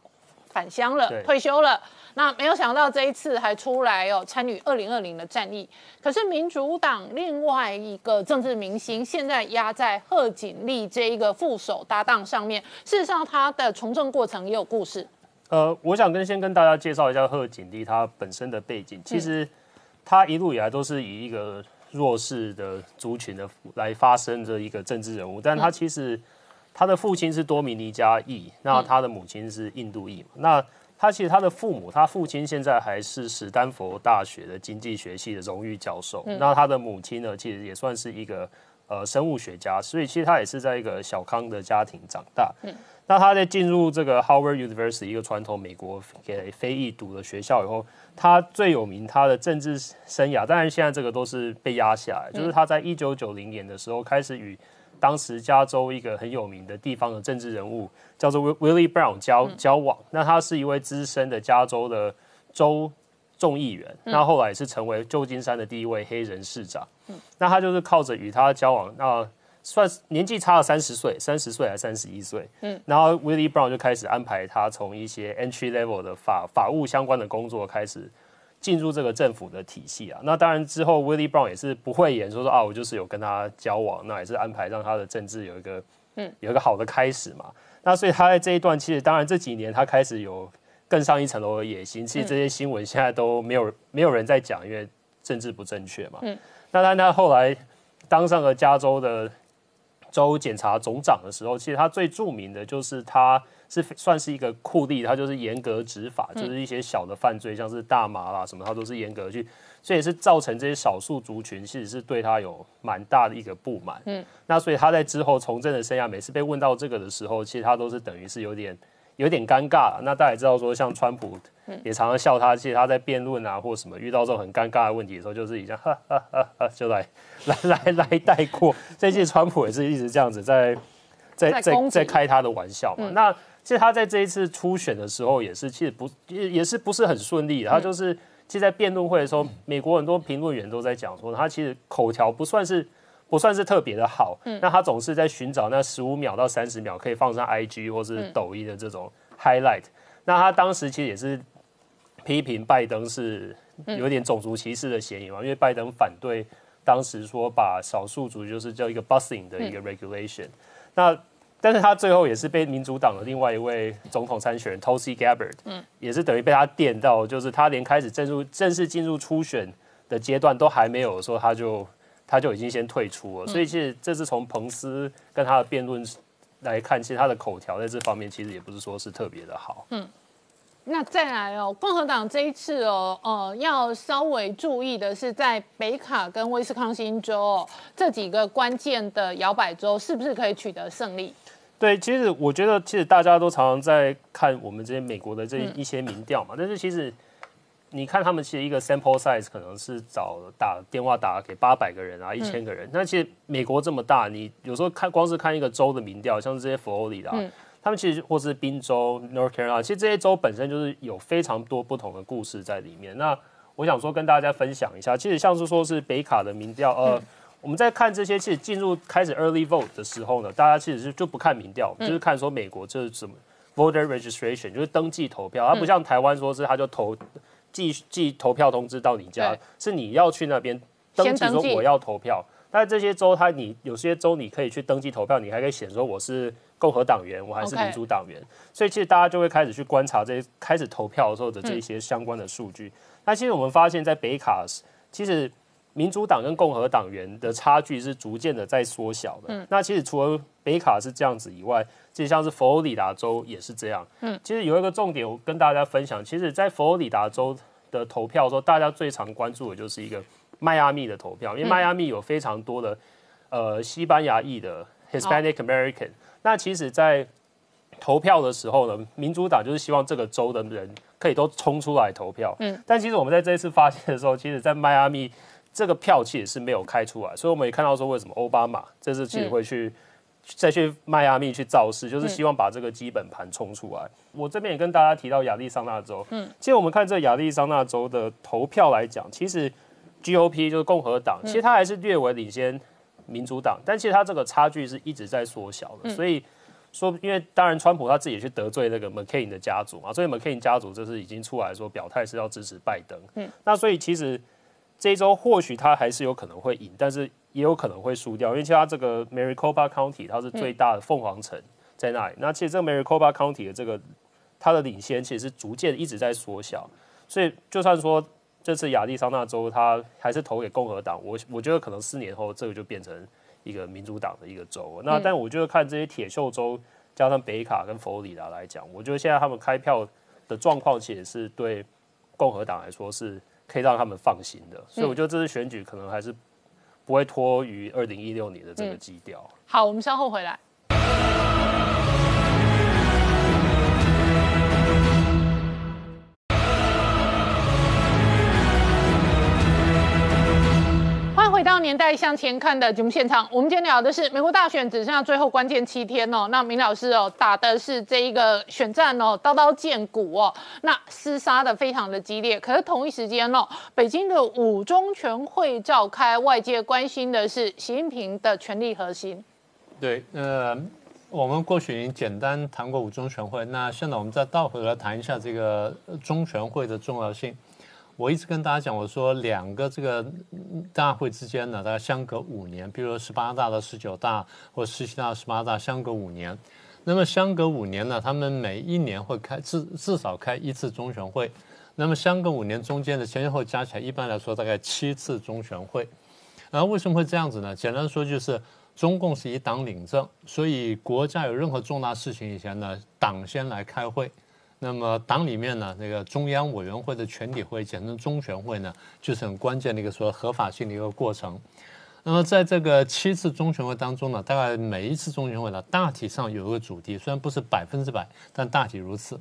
返乡了，退休了。那没有想到这一次还出来哦，参与二零二零的战役。可是民主党另外一个政治明星现在压在贺锦丽这一个副手搭档上面，事实上他的从政过程也有故事。呃，我想跟先跟大家介绍一下贺锦丽她本身的背景。其实她一路以来都是以一个弱势的族群的来发声的一个政治人物，但她其实她的父亲是多米尼加裔，那她的母亲是印度裔嘛。那她其实他的父母，他父亲现在还是史丹佛大学的经济学系的荣誉教授，那他的母亲呢，其实也算是一个呃生物学家，所以其实他也是在一个小康的家庭长大。那他在进入这个 Howard University 一个传统美国给非裔读的学校以后，他最有名他的政治生涯，当然现在这个都是被压下来，就是他在一九九零年的时候开始与当时加州一个很有名的地方的政治人物叫做 Willie Brown 交交往。那他是一位资深的加州的州众议员，那后来也是成为旧金山的第一位黑人市长。那他就是靠着与他交往，那算是年纪差了三十岁，三十岁还三十一岁。嗯，然后 Willie Brown 就开始安排他从一些 entry level 的法法务相关的工作开始进入这个政府的体系啊。那当然之后 Willie Brown 也是不会演说说啊，我就是有跟他交往，那也是安排让他的政治有一个嗯，有一个好的开始嘛。那所以他在这一段，其实当然这几年他开始有更上一层楼的野心。其实这些新闻现在都没有没有人在讲，因为政治不正确嘛。嗯，那他他后来当上了加州的州检察总长的时候，其实他最著名的就是他是算是一个酷吏，他就是严格执法，就是一些小的犯罪，像是大麻啦什么，他都是严格去。这也是造成这些少数族群其实是对他有蛮大的一个不满。嗯，那所以他在之后从政的生涯，每次被问到这个的时候，其实他都是等于是有点有点尴尬。那大家也知道说，像川普也常常笑他，其实他在辩论啊或什么遇到这种很尴尬的问题的时候，就是以这样哈哈哈哈就来来来来带过。这届川普也是一直这样子在在在在开他的玩笑嘛。那其实他在这一次初选的时候也是，其实不也也是不是很顺利，他就是。其实，在辩论会的时候，美国很多评论员都在讲说，他其实口条不算是不算是特别的好。嗯，那他总是在寻找那十五秒到三十秒可以放上 IG 或是抖音的这种 highlight。那他当时其实也是批评拜登是有点种族歧视的嫌疑嘛，因为拜登反对当时说把少数族就是叫一个 busing 的一个 regulation。那但是他最后也是被民主党的另外一位总统参选人 Tulsi Gabbard，嗯，也是等于被他电到，就是他连开始正入正式进入初选的阶段都还没有，说他就他就已经先退出了。所以其实这是从彭斯跟他的辩论来看，其实他的口条在这方面其实也不是说是特别的好。嗯，那再来哦，共和党这一次哦，呃，要稍微注意的是，在北卡跟威斯康星州哦这几个关键的摇摆州，是不是可以取得胜利？对，其实我觉得，其实大家都常常在看我们这些美国的这一些民调嘛。但是其实你看他们其实一个 sample size 可能是找打电话打给八百个人啊，一千个人。那其实美国这么大，你有时候看光是看一个州的民调，像是这些佛罗里达，他们其实或是宾州 North Carolina，其实这些州本身就是有非常多不同的故事在里面。那我想说跟大家分享一下，其实像是说是北卡的民调，呃。我们在看这些，其实进入开始 early vote 的时候呢，大家其实是就不看民调，就是看说美国这是什么 voter registration，就是登记投票。它不像台湾说是他就投寄寄投票通知到你家，是你要去那边登记说我要投票。但这些州，它你有些州你可以去登记投票，你还可以写说我是共和党员，我还是民主党员。所以其实大家就会开始去观察这些开始投票的时候的这些相关的数据。那其实我们发现，在北卡其实。民主党跟共和党员的差距是逐渐的在缩小的。嗯，那其实除了北卡是这样子以外，其实像是佛罗里达州也是这样。嗯，其实有一个重点，我跟大家分享，其实，在佛罗里达州的投票的时候，大家最常关注的就是一个迈阿密的投票，因为迈阿密有非常多的呃西班牙裔的 Hispanic American。那其实，在投票的时候呢，民主党就是希望这个州的人可以都冲出来投票。嗯，但其实我们在这一次发现的时候，其实，在迈阿密。这个票其实是没有开出来，所以我们也看到说，为什么奥巴马这次其实会去再去迈阿密去造势，就是希望把这个基本盘冲出来。我这边也跟大家提到亚利桑那州，嗯，其实我们看这亚利桑那州的投票来讲，其实 GOP 就是共和党，其实它还是略微领先民主党，但其实它这个差距是一直在缩小的。所以说，因为当然川普他自己去得罪那个 McCain 的家族嘛，所以 McCain 家族就是已经出来说表态是要支持拜登，嗯，那所以其实。这一周或许他还是有可能会赢，但是也有可能会输掉，因为其他这个 Maricopa County 它是最大的凤凰城在那里。那其实这个 Maricopa County 的这个它的领先其实是逐渐一直在缩小，所以就算说这次亚利桑那州他还是投给共和党，我我觉得可能四年后这个就变成一个民主党的一个州。那但我觉得看这些铁锈州加上北卡跟佛罗里达来讲，我觉得现在他们开票的状况其实是对共和党来说是。可以让他们放心的，所以我觉得这次选举可能还是不会脱于二零一六年的这个基调。好，我们稍后回来。年代向前看的节目现场，我们今天聊的是美国大选只剩下最后关键七天哦。那明老师哦，打的是这一个选战哦，刀刀见骨哦，那厮杀的非常的激烈。可是同一时间哦，北京的五中全会召开，外界关心的是习近平的权力核心。对，呃，我们过去已经简单谈过五中全会，那现在我们再倒回来谈一下这个中全会的重要性。我一直跟大家讲，我说两个这个大会之间呢，大概相隔五年，比如说十八大到十九大，或十七大到十八大相隔五年。那么相隔五年呢，他们每一年会开至至少开一次中全会。那么相隔五年中间的前前后加起来，一般来说大概七次中全会。然后为什么会这样子呢？简单说就是中共是以党领政，所以国家有任何重大事情以前呢，党先来开会。那么党里面呢，那个中央委员会的全体会，简称中全会呢，就是很关键的一个说合法性的一个过程。那么在这个七次中全会当中呢，大概每一次中全会呢，大体上有一个主题，虽然不是百分之百，但大体如此。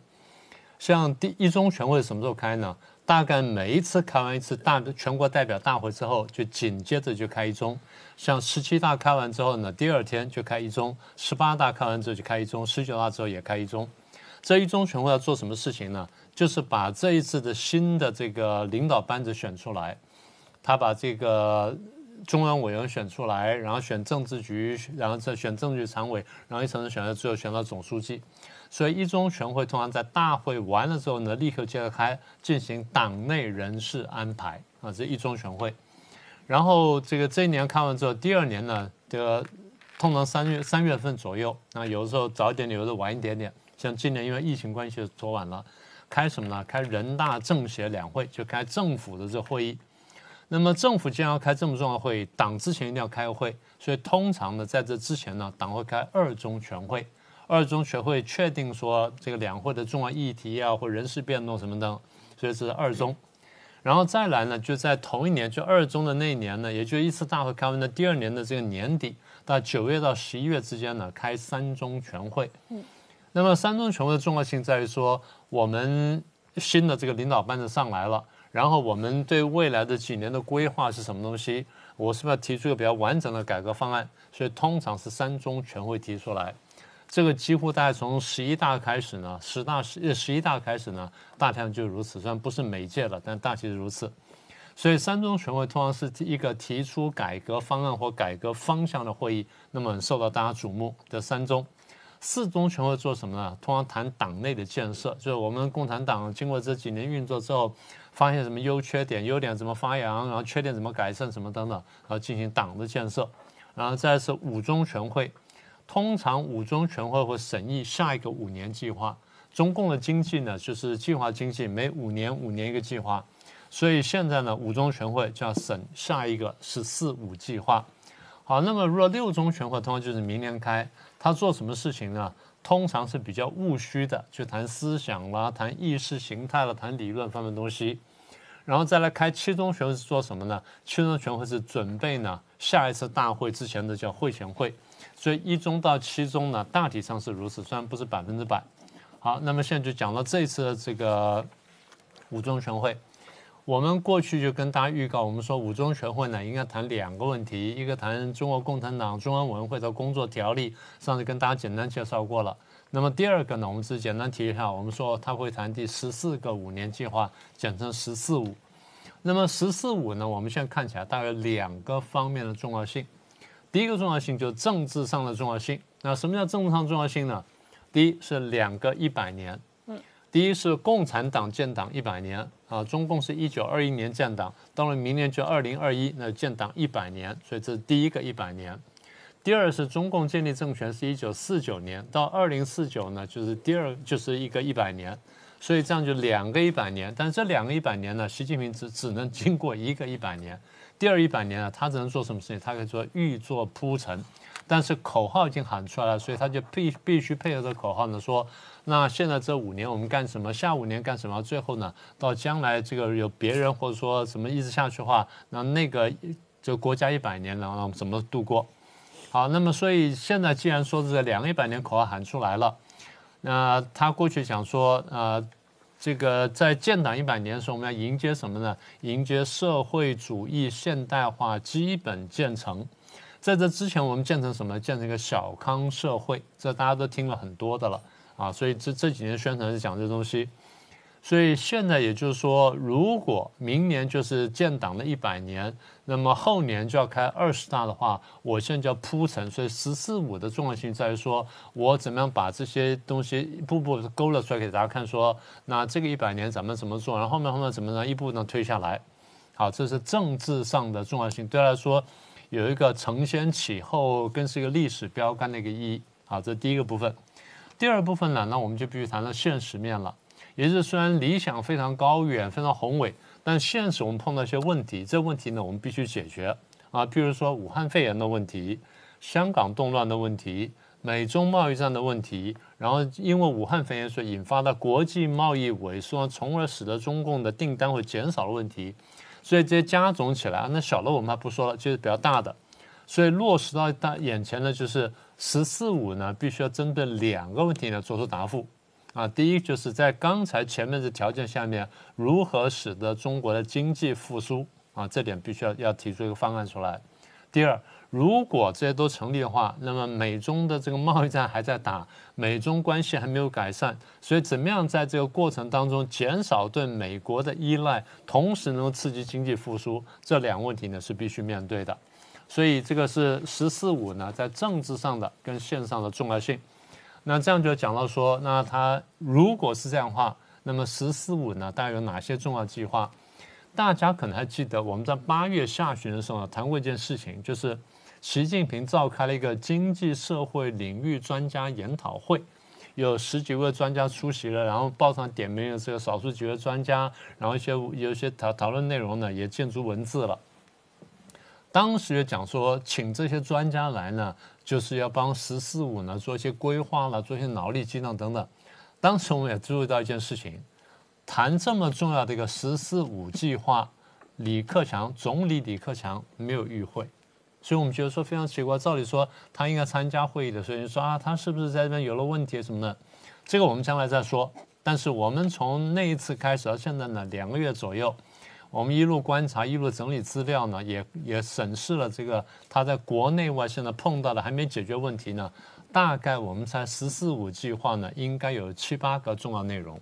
像第一中全会什么时候开呢？大概每一次开完一次大全国代表大会之后，就紧接着就开一中。像十七大开完之后呢，第二天就开一中；十八大开完之后就开一中；十九大之后也开一中。这一中全会要做什么事情呢？就是把这一次的新的这个领导班子选出来，他把这个中央委员选出来，然后选政治局，然后再选政治局常委，然后一层层选到最后选到总书记。所以一中全会通常在大会完了之后呢，立刻接着开进行党内人事安排啊，这一中全会。然后这个这一年看完之后，第二年呢，这个通常三月三月份左右，那有的时候早一点点，有的晚一点点。像今年因为疫情关系昨晚了，开什么呢？开人大政协两会，就开政府的这会议。那么政府既然要开这么重要的会议，党之前一定要开个会，所以通常呢，在这之前呢，党会开二中全会。二中全会确定说这个两会的重要议题啊，或人事变动什么的，所以这是二中。然后再来呢，就在同一年，就二中的那一年呢，也就一次大会开完的第二年的这个年底，到九月到十一月之间呢，开三中全会。嗯。那么三中全会的重要性在于说，我们新的这个领导班子上来了，然后我们对未来的几年的规划是什么东西？我是不是要提出一个比较完整的改革方案？所以通常是三中全会提出来。这个几乎大概从十一大开始呢，十大十十一大开始呢，大体上就如此。虽然不是每届了，但大体是如此。所以三中全会通常是一个提出改革方案或改革方向的会议，那么受到大家瞩目的三中。四中全会做什么呢？通常谈党内的建设，就是我们共产党经过这几年运作之后，发现什么优缺点，优点怎么发扬，然后缺点怎么改善，什么等等，然后进行党的建设。然后再是五中全会。通常五中全会会审议下一个五年计划。中共的经济呢，就是计划经济，每五年五年一个计划。所以现在呢，五中全会就要审下一个“十四五”计划。好，那么如果六中全会通常就是明年开，他做什么事情呢？通常是比较务虚的，就谈思想啦，谈意识形态啦，谈理论方面东西。然后再来开七中全会是做什么呢？七中全会是准备呢下一次大会之前的叫会前会。所以一中到七中呢，大体上是如此，虽然不是百分之百。好，那么现在就讲到这一次的这个五中全会。我们过去就跟大家预告，我们说五中全会呢，应该谈两个问题，一个谈中国共产党中央委员会的工作条例，上次跟大家简单介绍过了。那么第二个呢，我们只简单提一下，我们说他会谈第十四个五年计划，简称“十四五”。那么“十四五”呢，我们现在看起来大概两个方面的重要性。第一个重要性就是政治上的重要性。那什么叫政治上重要性呢？第一是两个一百年。嗯。第一是共产党建党一百年啊，中共是一九二一年建党，到了明年就二零二一，那建党一百年，所以这是第一个一百年。第二是中共建立政权是一九四九年，到二零四九呢，就是第二就是一个一百年，所以这样就两个一百年。但这两个一百年呢，习近平只只能经过一个一百年。第二一百年啊，他只能做什么事情？他可以做预做铺陈，但是口号已经喊出来了，所以他就必必须配合这口号呢，说那现在这五年我们干什么？下五年干什么？最后呢，到将来这个有别人或者说什么一直下去的话，那那个就国家一百年，然后怎么度过？好，那么所以现在既然说这两个一百年口号喊出来了，那他过去想说呃。这个在建党一百年的时候，我们要迎接什么呢？迎接社会主义现代化基本建成。在这之前，我们建成什么？建成一个小康社会，这大家都听了很多的了啊。所以这这几年宣传是讲这东西。所以现在也就是说，如果明年就是建党的一百年，那么后年就要开二十大的话，我现在就要铺陈。所以“十四五”的重要性在于说，我怎么样把这些东西一步步勾勒出来给大家看，说那这个一百年咱们怎么做，然后后面后面怎么呢？一步步推下来。好，这是政治上的重要性，对他来说有一个承先启后，更是一个历史标杆的一个意义。好，这第一个部分。第二部分呢，那我们就必须谈到现实面了。也就是虽然理想非常高远、非常宏伟，但现实我们碰到一些问题，这问题呢我们必须解决啊。譬如说武汉肺炎的问题、香港动乱的问题、美中贸易战的问题，然后因为武汉肺炎所引发的国际贸易萎缩，从而使得中共的订单会减少的问题，所以这些加总起来，那小的我们还不说了，就是比较大的，所以落实到大眼前呢，就是“十四五”呢，必须要针对两个问题呢做出答复。啊，第一就是在刚才前面的条件下面，如何使得中国的经济复苏啊？这点必须要要提出一个方案出来。第二，如果这些都成立的话，那么美中的这个贸易战还在打，美中关系还没有改善，所以怎么样在这个过程当中减少对美国的依赖，同时能够刺激经济复苏，这两个问题呢是必须面对的。所以这个是“十四五”呢在政治上的跟线上的重要性。那这样就讲到说，那他如果是这样的话，那么“十四五”呢，大概有哪些重要计划？大家可能还记得，我们在八月下旬的时候谈过一件事情，就是习近平召开了一个经济社会领域专家研讨会，有十几位专家出席了，然后报上点名的这个少数几位专家，然后一些有一些讨讨论内容呢，也见诸文字了。当时也讲说，请这些专家来呢。就是要帮“十四五”呢做一些规划了，做一些脑力激荡等等。当时我们也注意到一件事情，谈这么重要的一个“十四五”计划，李克强总理李克强没有与会，所以我们觉得说非常奇怪。照理说他应该参加会议的，所以你说啊，他是不是在这边有了问题什么的？这个我们将来再说。但是我们从那一次开始到现在呢，两个月左右。我们一路观察，一路整理资料呢，也也审视了这个他在国内外现在碰到的还没解决问题呢。大概我们猜“十四五”计划呢，应该有七八个重要内容。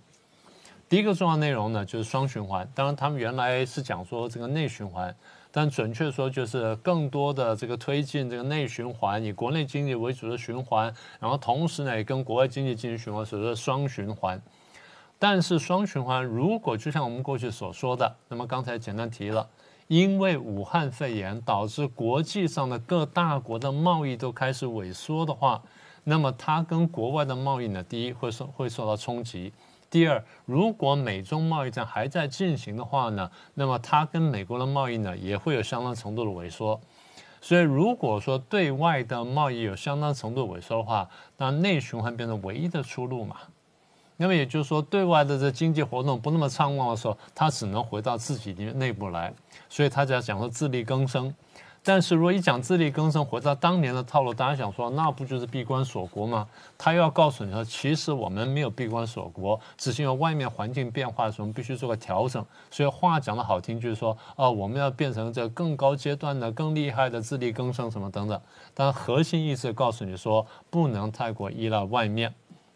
第一个重要内容呢，就是双循环。当然，他们原来是讲说这个内循环，但准确说就是更多的这个推进这个内循环，以国内经济为主的循环，然后同时呢，也跟国外经济进行循环，所以说双循环。但是双循环，如果就像我们过去所说的，那么刚才简单提了，因为武汉肺炎导致国际上的各大国的贸易都开始萎缩的话，那么它跟国外的贸易呢，第一会受会受到冲击，第二，如果美中贸易战还在进行的话呢，那么它跟美国的贸易呢也会有相当程度的萎缩。所以如果说对外的贸易有相当程度萎缩的话，那内循环变成唯一的出路嘛。那么也就是说，对外的这经济活动不那么畅旺的时候，他只能回到自己的内部来，所以他就要讲说自力更生。但是如果一讲自力更生，回到当年的套路，大家想说，那不就是闭关锁国吗？他又要告诉你说，其实我们没有闭关锁国，只是因为外面环境变化的时候，我们必须做个调整。所以话讲的好听，就是说，哦，我们要变成这更高阶段的、更厉害的自力更生什么等等。但核心意思告诉你说，不能太过依赖外面。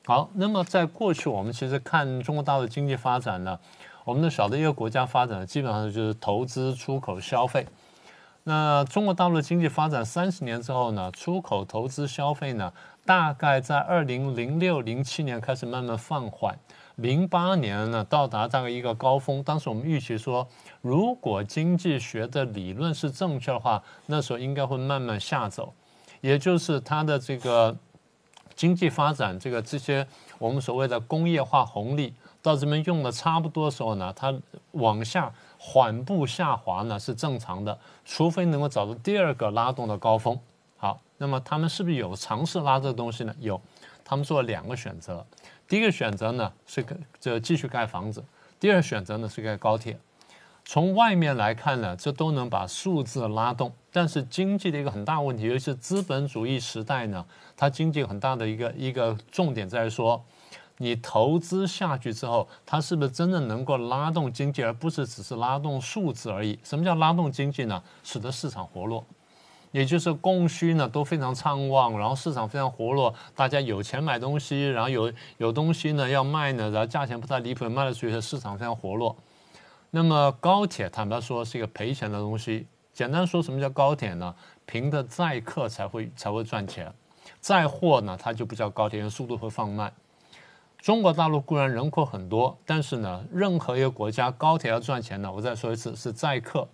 好，那么在过去，我们其实看中国大陆经济发展呢，我们的晓得一个国家发展基本上就是投资、出口、消费。那中国大陆的经济发展三十年之后呢，出口、投资、消费呢，大概在二零零六、零七年开始慢慢放缓，零八年呢到达大概一个高峰。当时我们预期说，如果经济学的理论是正确的话，那时候应该会慢慢下走，也就是它的这个。经济发展这个这些我们所谓的工业化红利到这边用的差不多的时候呢，它往下缓步下滑呢是正常的，除非能够找到第二个拉动的高峰。好，那么他们是不是有尝试拉这个东西呢？有，他们做了两个选择，第一个选择呢是这继续盖房子，第二选择呢是盖高铁。从外面来看呢，这都能把数字拉动，但是经济的一个很大问题，尤其是资本主义时代呢，它经济很大的一个一个重点在于说，你投资下去之后，它是不是真的能够拉动经济，而不是只是拉动数字而已？什么叫拉动经济呢？使得市场活络。也就是供需呢都非常畅旺，然后市场非常活络，大家有钱买东西，然后有有东西呢要卖呢，然后价钱不太离谱，卖得出去，市场非常活络。那么高铁坦白说是一个赔钱的东西。简单说，什么叫高铁呢？凭的载客才会才会赚钱，载货呢它就不叫高铁，因为速度会放慢。中国大陆固然人口很多，但是呢，任何一个国家高铁要赚钱呢，我再说一次是载客。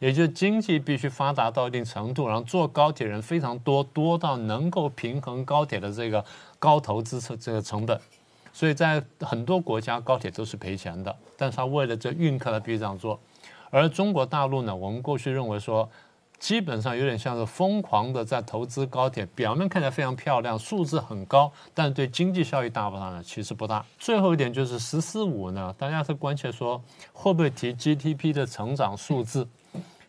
也就是经济必须发达到一定程度，然后坐高铁人非常多，多到能够平衡高铁的这个高投资成这个成本，所以在很多国家高铁都是赔钱的，但是他为了这运客，他必须这样做。而中国大陆呢，我们过去认为说，基本上有点像是疯狂的在投资高铁，表面看起来非常漂亮，数字很高，但对经济效益大不大呢？其实不大。最后一点就是“十四五”呢，大家是关切说会不会提 GDP 的成长数字。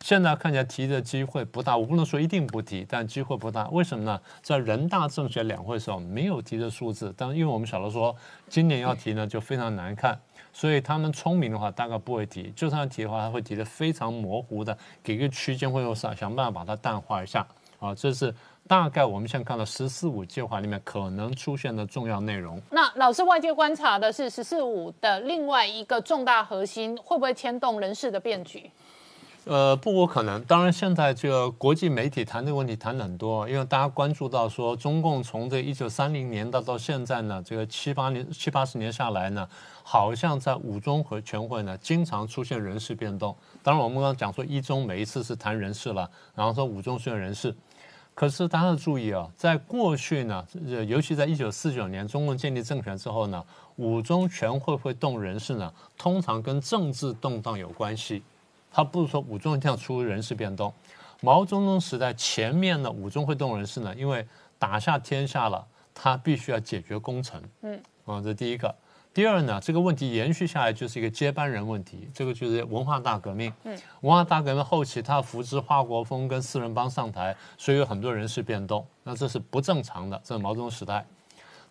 现在看起来提的机会不大，我不能说一定不提，但机会不大。为什么呢？在人大政协两会时候没有提的数字，但因为我们晓得说今年要提呢就非常难看，所以他们聪明的话大概不会提，就算提的话，他会提的非常模糊的，给个区间会有想想办法把它淡化一下。啊，这是大概我们现在看到“十四五”计划里面可能出现的重要内容。那老师外界观察的是“十四五”的另外一个重大核心会不会牵动人事的变局？呃，不无可能。当然，现在这个国际媒体谈这个问题谈的很多，因为大家关注到说，中共从这一九三零年到到现在呢，这个七八年、七八十年下来呢，好像在五中和全会呢，经常出现人事变动。当然，我们刚刚讲说一中每一次是谈人事了，然后说五中出现人事，可是大家要注意啊，在过去呢，尤其在一九四九年中共建立政权之后呢，五中全会会动人事呢，通常跟政治动荡有关系。他不是说五中一定要出人事变动，毛泽东时代前面呢，五中会动人事呢，因为打下天下了，他必须要解决工程。嗯，啊，这第一个。第二呢，这个问题延续下来就是一个接班人问题，这个就是文化大革命。嗯，文化大革命后期，他扶植华国锋跟四人帮上台，所以有很多人事变动，那这是不正常的。这是毛泽东时代，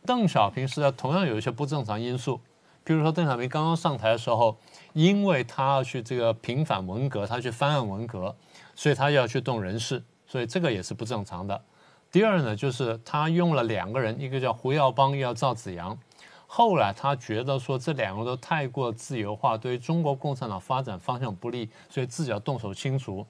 邓小平时代同样有一些不正常因素。比如说，邓小平刚刚上台的时候，因为他要去这个平反文革，他去翻案文革，所以他要去动人事，所以这个也是不正常的。第二呢，就是他用了两个人，一个叫胡耀邦，一个叫赵紫阳。后来他觉得说这两个都太过自由化，对于中国共产党发展方向不利，所以自己要动手清除。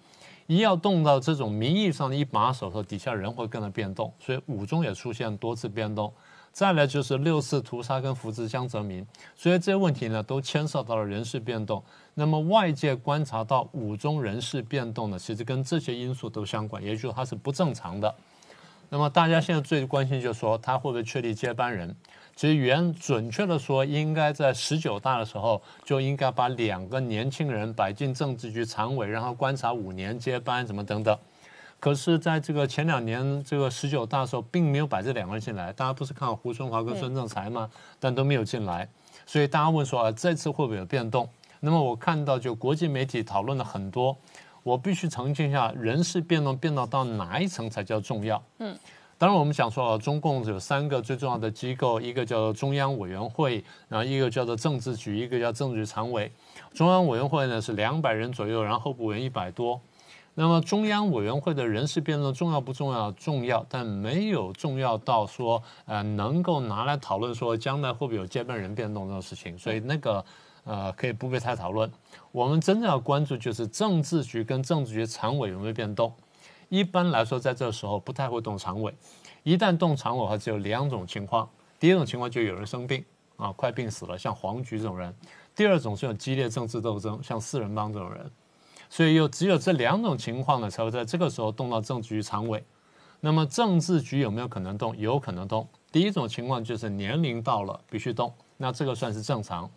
一要动到这种名义上的一把手，和底下人会跟着变动，所以五中也出现多次变动。再来就是六四屠杀跟扶植江泽民，所以这些问题呢都牵涉到了人事变动。那么外界观察到五中人事变动呢，其实跟这些因素都相关，也就是说它是不正常的。那么大家现在最关心就是说他会不会确立接班人？其实原准确的说，应该在十九大的时候就应该把两个年轻人摆进政治局常委，然后观察五年接班什么等等。可是，在这个前两年这个十九大的时候，并没有摆这两个人进来。大家不是看胡春华跟孙政才吗？但都没有进来，所以大家问说啊，这次会不会有变动？那么我看到就国际媒体讨论了很多，我必须澄清一下，人事变动变动到哪一层才叫重要？嗯，当然我们想说啊，中共有三个最重要的机构，一个叫做中央委员会，然后一个叫做政治局，一个叫政治局常委。中央委员会呢是两百人左右，然后候补员一百多。那么中央委员会的人事变动重要不重要？重要，但没有重要到说，呃，能够拿来讨论说将来会不会有接班人变动这种事情。所以那个，呃，可以不必太讨论。我们真正要关注就是政治局跟政治局常委有没有变动。一般来说，在这时候不太会动常委。一旦动常委的话，只有两种情况：第一种情况就有人生病啊，快病死了，像黄菊这种人；第二种是有激烈政治斗争，像四人帮这种人。所以又只有这两种情况呢，才会在这个时候动到政治局常委。那么政治局有没有可能动？有可能动。第一种情况就是年龄到了必须动，那这个算是正常。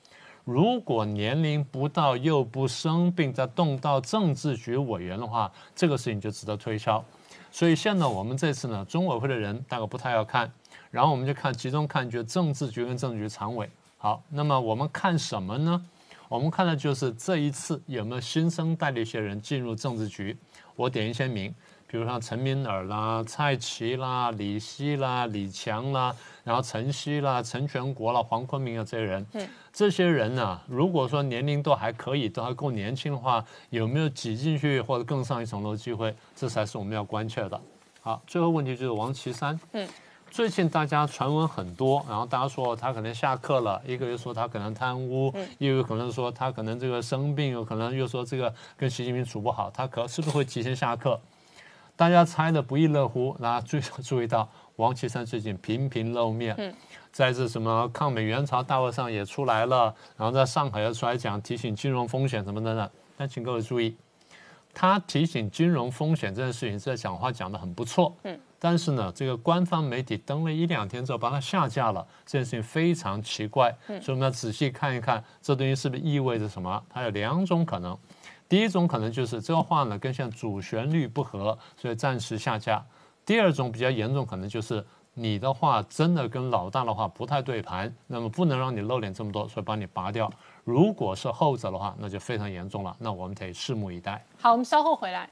如果年龄不到又不生病，再动到政治局委员的话，这个事情就值得推敲。所以现在我们这次呢，中委会的人大概不太要看，然后我们就看集中看就政治局跟政治局常委。好，那么我们看什么呢？我们看的就是这一次有没有新生代的一些人进入政治局。我点一些名，比如像陈敏尔啦、蔡奇啦、李希啦、李强啦，然后陈希啦、陈全国啦、黄坤明啊这些人，这些人呢、如果说年龄都还可以，都还够年轻的话，有没有挤进去或者更上一层楼的机会？这才是我们要关切的。好，最后问题就是王岐山，嗯。最近大家传闻很多，然后大家说他可能下课了，一个又说他可能贪污，又有可能说他可能这个生病，有可能又说这个跟习近平处不好，他可是不是会提前下课？大家猜的不亦乐乎。那注注意到王岐山最近频频露面，在这什么抗美援朝大会上也出来了，然后在上海又出来讲提醒金融风险什么等等。但请各位注意，他提醒金融风险这件事情，这讲话讲得很不错，嗯。但是呢，这个官方媒体登了一两天之后，把它下架了，这件事情非常奇怪。所以我们要仔细看一看，这东西是不是意味着什么？它有两种可能，第一种可能就是这个话呢跟现在主旋律不合，所以暂时下架；第二种比较严重，可能就是你的话真的跟老大的话不太对盘，那么不能让你露脸这么多，所以把你拔掉。如果是后者的话，那就非常严重了，那我们得拭目以待。好，我们稍后回来。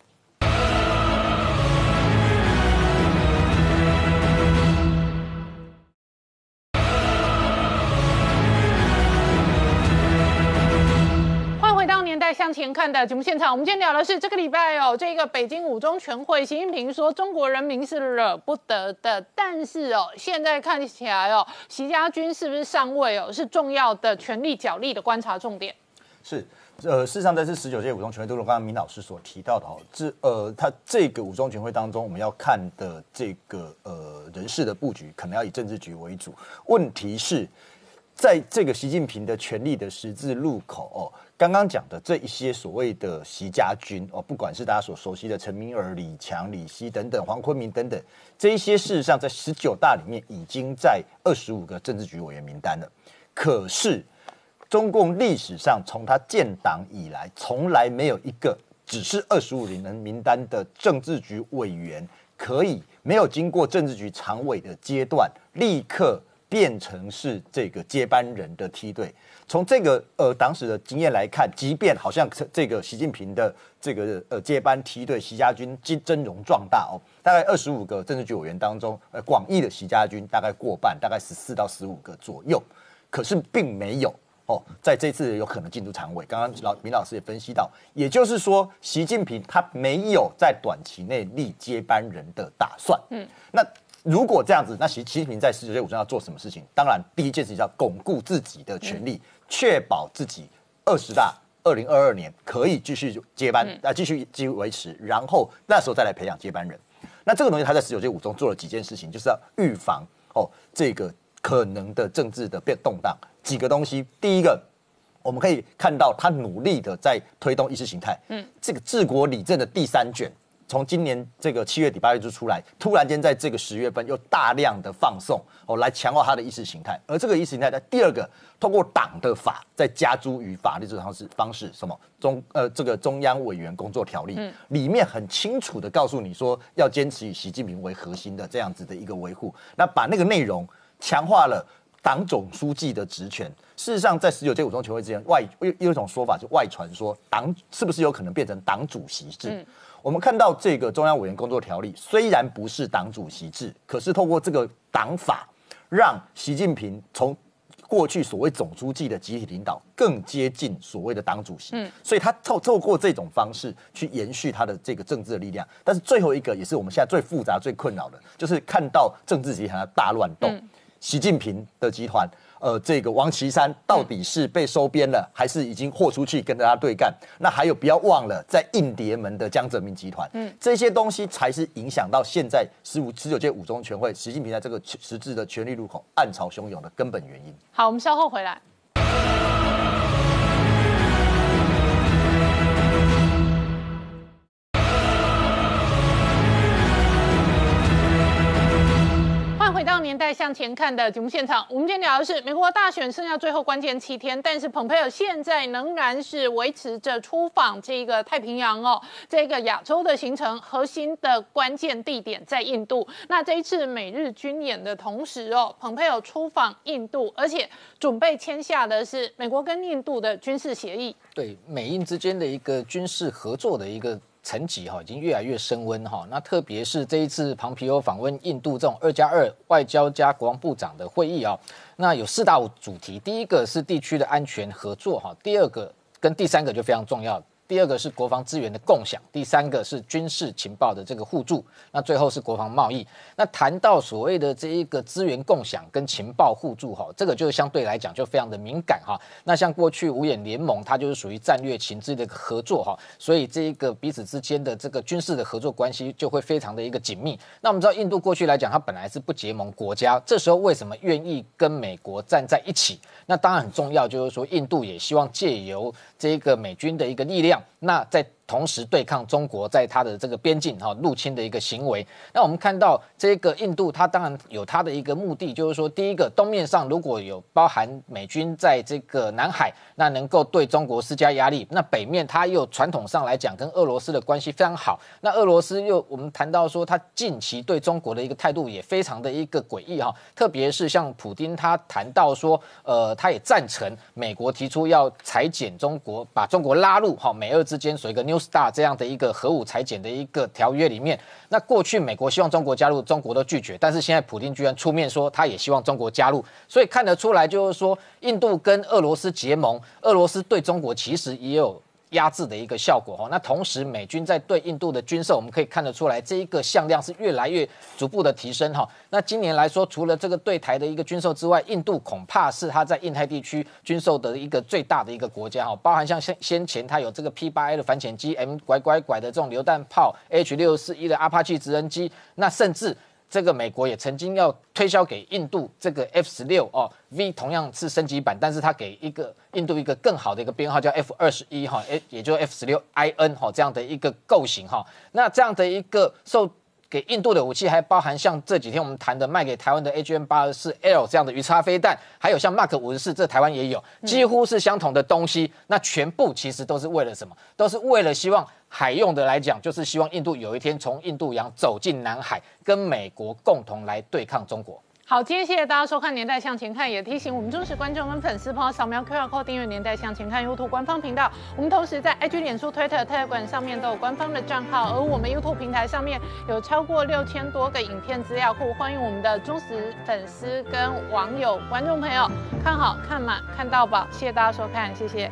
回到《年代向前看》的节目现场。我们今天聊的是这个礼拜哦，这个北京五中全会，习近平说中国人民是惹不得的。但是哦，现在看起来哦，习家军是不是上位哦，是重要的权力角力的观察重点。是，呃，事实上，在这十九届五中全会，都如刚刚明老师所提到的哦，这呃，他这个五中全会当中，我们要看的这个呃人事的布局，可能要以政治局为主。问题是，在这个习近平的权力的十字路口哦，刚刚讲的这一些所谓的习家军哦，不管是大家所熟悉的陈明尔、李强、李希等等，黄坤明等等，这一些事实上在十九大里面已经在二十五个政治局委员名单了，可是。中共历史上从他建党以来，从来没有一个只是二十五人名单的政治局委员，可以没有经过政治局常委的阶段，立刻变成是这个接班人的梯队。从这个呃当时的经验来看，即便好像这个习近平的这个呃接班梯队，习家军真真容壮大哦，大概二十五个政治局委员当中，呃广义的习家军大概过半，大概十四到十五个左右，可是并没有。哦，在这次有可能进入常委。刚刚老明老师也分析到，也就是说，习近平他没有在短期内立接班人的打算。嗯，那如果这样子，那习习近平在十九届五中要做什么事情？当然，第一件事情要巩固自己的权利，确保自己二十大二零二二年可以继续接班，啊，继续继续维持，然后那时候再来培养接班人。那这个东西他在十九届五中做了几件事情，就是要预防哦这个可能的政治的变动荡。几个东西，第一个，我们可以看到他努力的在推动意识形态。嗯，这个治国理政的第三卷，从今年这个七月底八月就出来，突然间在这个十月份又大量的放送哦，来强化他的意识形态。而这个意识形态在第二个，通过党的法在加诸于法律这种方式方式，什么中呃这个中央委员工作条例里面很清楚的告诉你说，要坚持以习近平为核心的这样子的一个维护，那把那个内容强化了。党总书记的职权，事实上，在十九届五中全会之前，外有有一种说法，就外传说党是不是有可能变成党主席制？我们看到这个中央委员工作条例虽然不是党主席制，可是透过这个党法，让习近平从过去所谓总书记的集体领导，更接近所谓的党主席。嗯，所以他透透过这种方式去延续他的这个政治的力量。但是最后一个，也是我们现在最复杂、最困扰的，就是看到政治集团的大乱斗。习近平的集团，呃，这个王岐山到底是被收编了，还是已经豁出去跟大家对干？那还有不要忘了，在印碟门的江泽民集团，嗯，这些东西才是影响到现在十五十九届五中全会，习近平在这个实质的权力入口暗潮汹涌的根本原因。好，我们稍后回来。年代向前看的节目现场，我们今天聊的是美国大选剩下最后关键七天，但是蓬佩尔现在仍然是维持着出访这个太平洋哦，这个亚洲的行程，核心的关键地点在印度。那这一次美日军演的同时哦，蓬佩尔出访印度，而且准备签下的是美国跟印度的军事协议，对美印之间的一个军事合作的一个。层级哈已经越来越升温哈。那特别是这一次庞皮欧访问印度这种二加二外交加国防部长的会议啊，那有四大主题，第一个是地区的安全合作哈，第二个跟第三个就非常重要。第二个是国防资源的共享，第三个是军事情报的这个互助，那最后是国防贸易。那谈到所谓的这一个资源共享跟情报互助哈，这个就相对来讲就非常的敏感哈。那像过去五眼联盟，它就是属于战略情资的一个合作哈，所以这一个彼此之间的这个军事的合作关系就会非常的一个紧密。那我们知道印度过去来讲，它本来是不结盟国家，这时候为什么愿意跟美国站在一起？那当然很重要，就是说印度也希望借由这个美军的一个力量，那在。同时对抗中国在它的这个边境哈入侵的一个行为。那我们看到这个印度，它当然有它的一个目的，就是说，第一个东面上如果有包含美军在这个南海，那能够对中国施加压力；那北面它又传统上来讲跟俄罗斯的关系非常好。那俄罗斯又我们谈到说，它近期对中国的一个态度也非常的一个诡异哈，特别是像普京他谈到说，呃，他也赞成美国提出要裁减中国，把中国拉入哈美俄之间所一个 New 大这样的一个核武裁减的一个条约里面，那过去美国希望中国加入，中国都拒绝，但是现在普京居然出面说他也希望中国加入，所以看得出来就是说，印度跟俄罗斯结盟，俄罗斯对中国其实也有。压制的一个效果哈，那同时美军在对印度的军售，我们可以看得出来，这一个向量是越来越逐步的提升哈。那今年来说，除了这个对台的一个军售之外，印度恐怕是它在印太地区军售的一个最大的一个国家哈，包含像先先前它有这个 P 八 A 的反潜机，M 拐拐拐的这种榴弹炮，H 六四一的阿帕奇直升机，那甚至。这个美国也曾经要推销给印度这个 F 十六哦，V 同样是升级版，但是它给一个印度一个更好的一个编号叫 F 二十一哈，诶，也就 F 十六 IN 哈这样的一个构型哈，那这样的一个受给印度的武器还包含像这几天我们谈的卖给台湾的 AGM 八十四 L 这样的鱼叉飞弹，还有像 Mark 五十四，这台湾也有，几乎是相同的东西，那全部其实都是为了什么？都是为了希望。海用的来讲，就是希望印度有一天从印度洋走进南海，跟美国共同来对抗中国。好，今天谢谢大家收看《年代向前看》，也提醒我们忠实观众跟粉丝朋友扫描 QR Code 订阅《年代向前看》YouTube 官方频道。我们同时在 IG、脸书、Twitter、特管上面都有官方的账号，而我们 YouTube 平台上面有超过六千多个影片资料库，欢迎我们的忠实粉丝跟网友、观众朋友看好看满看到宝。谢谢大家收看，谢谢。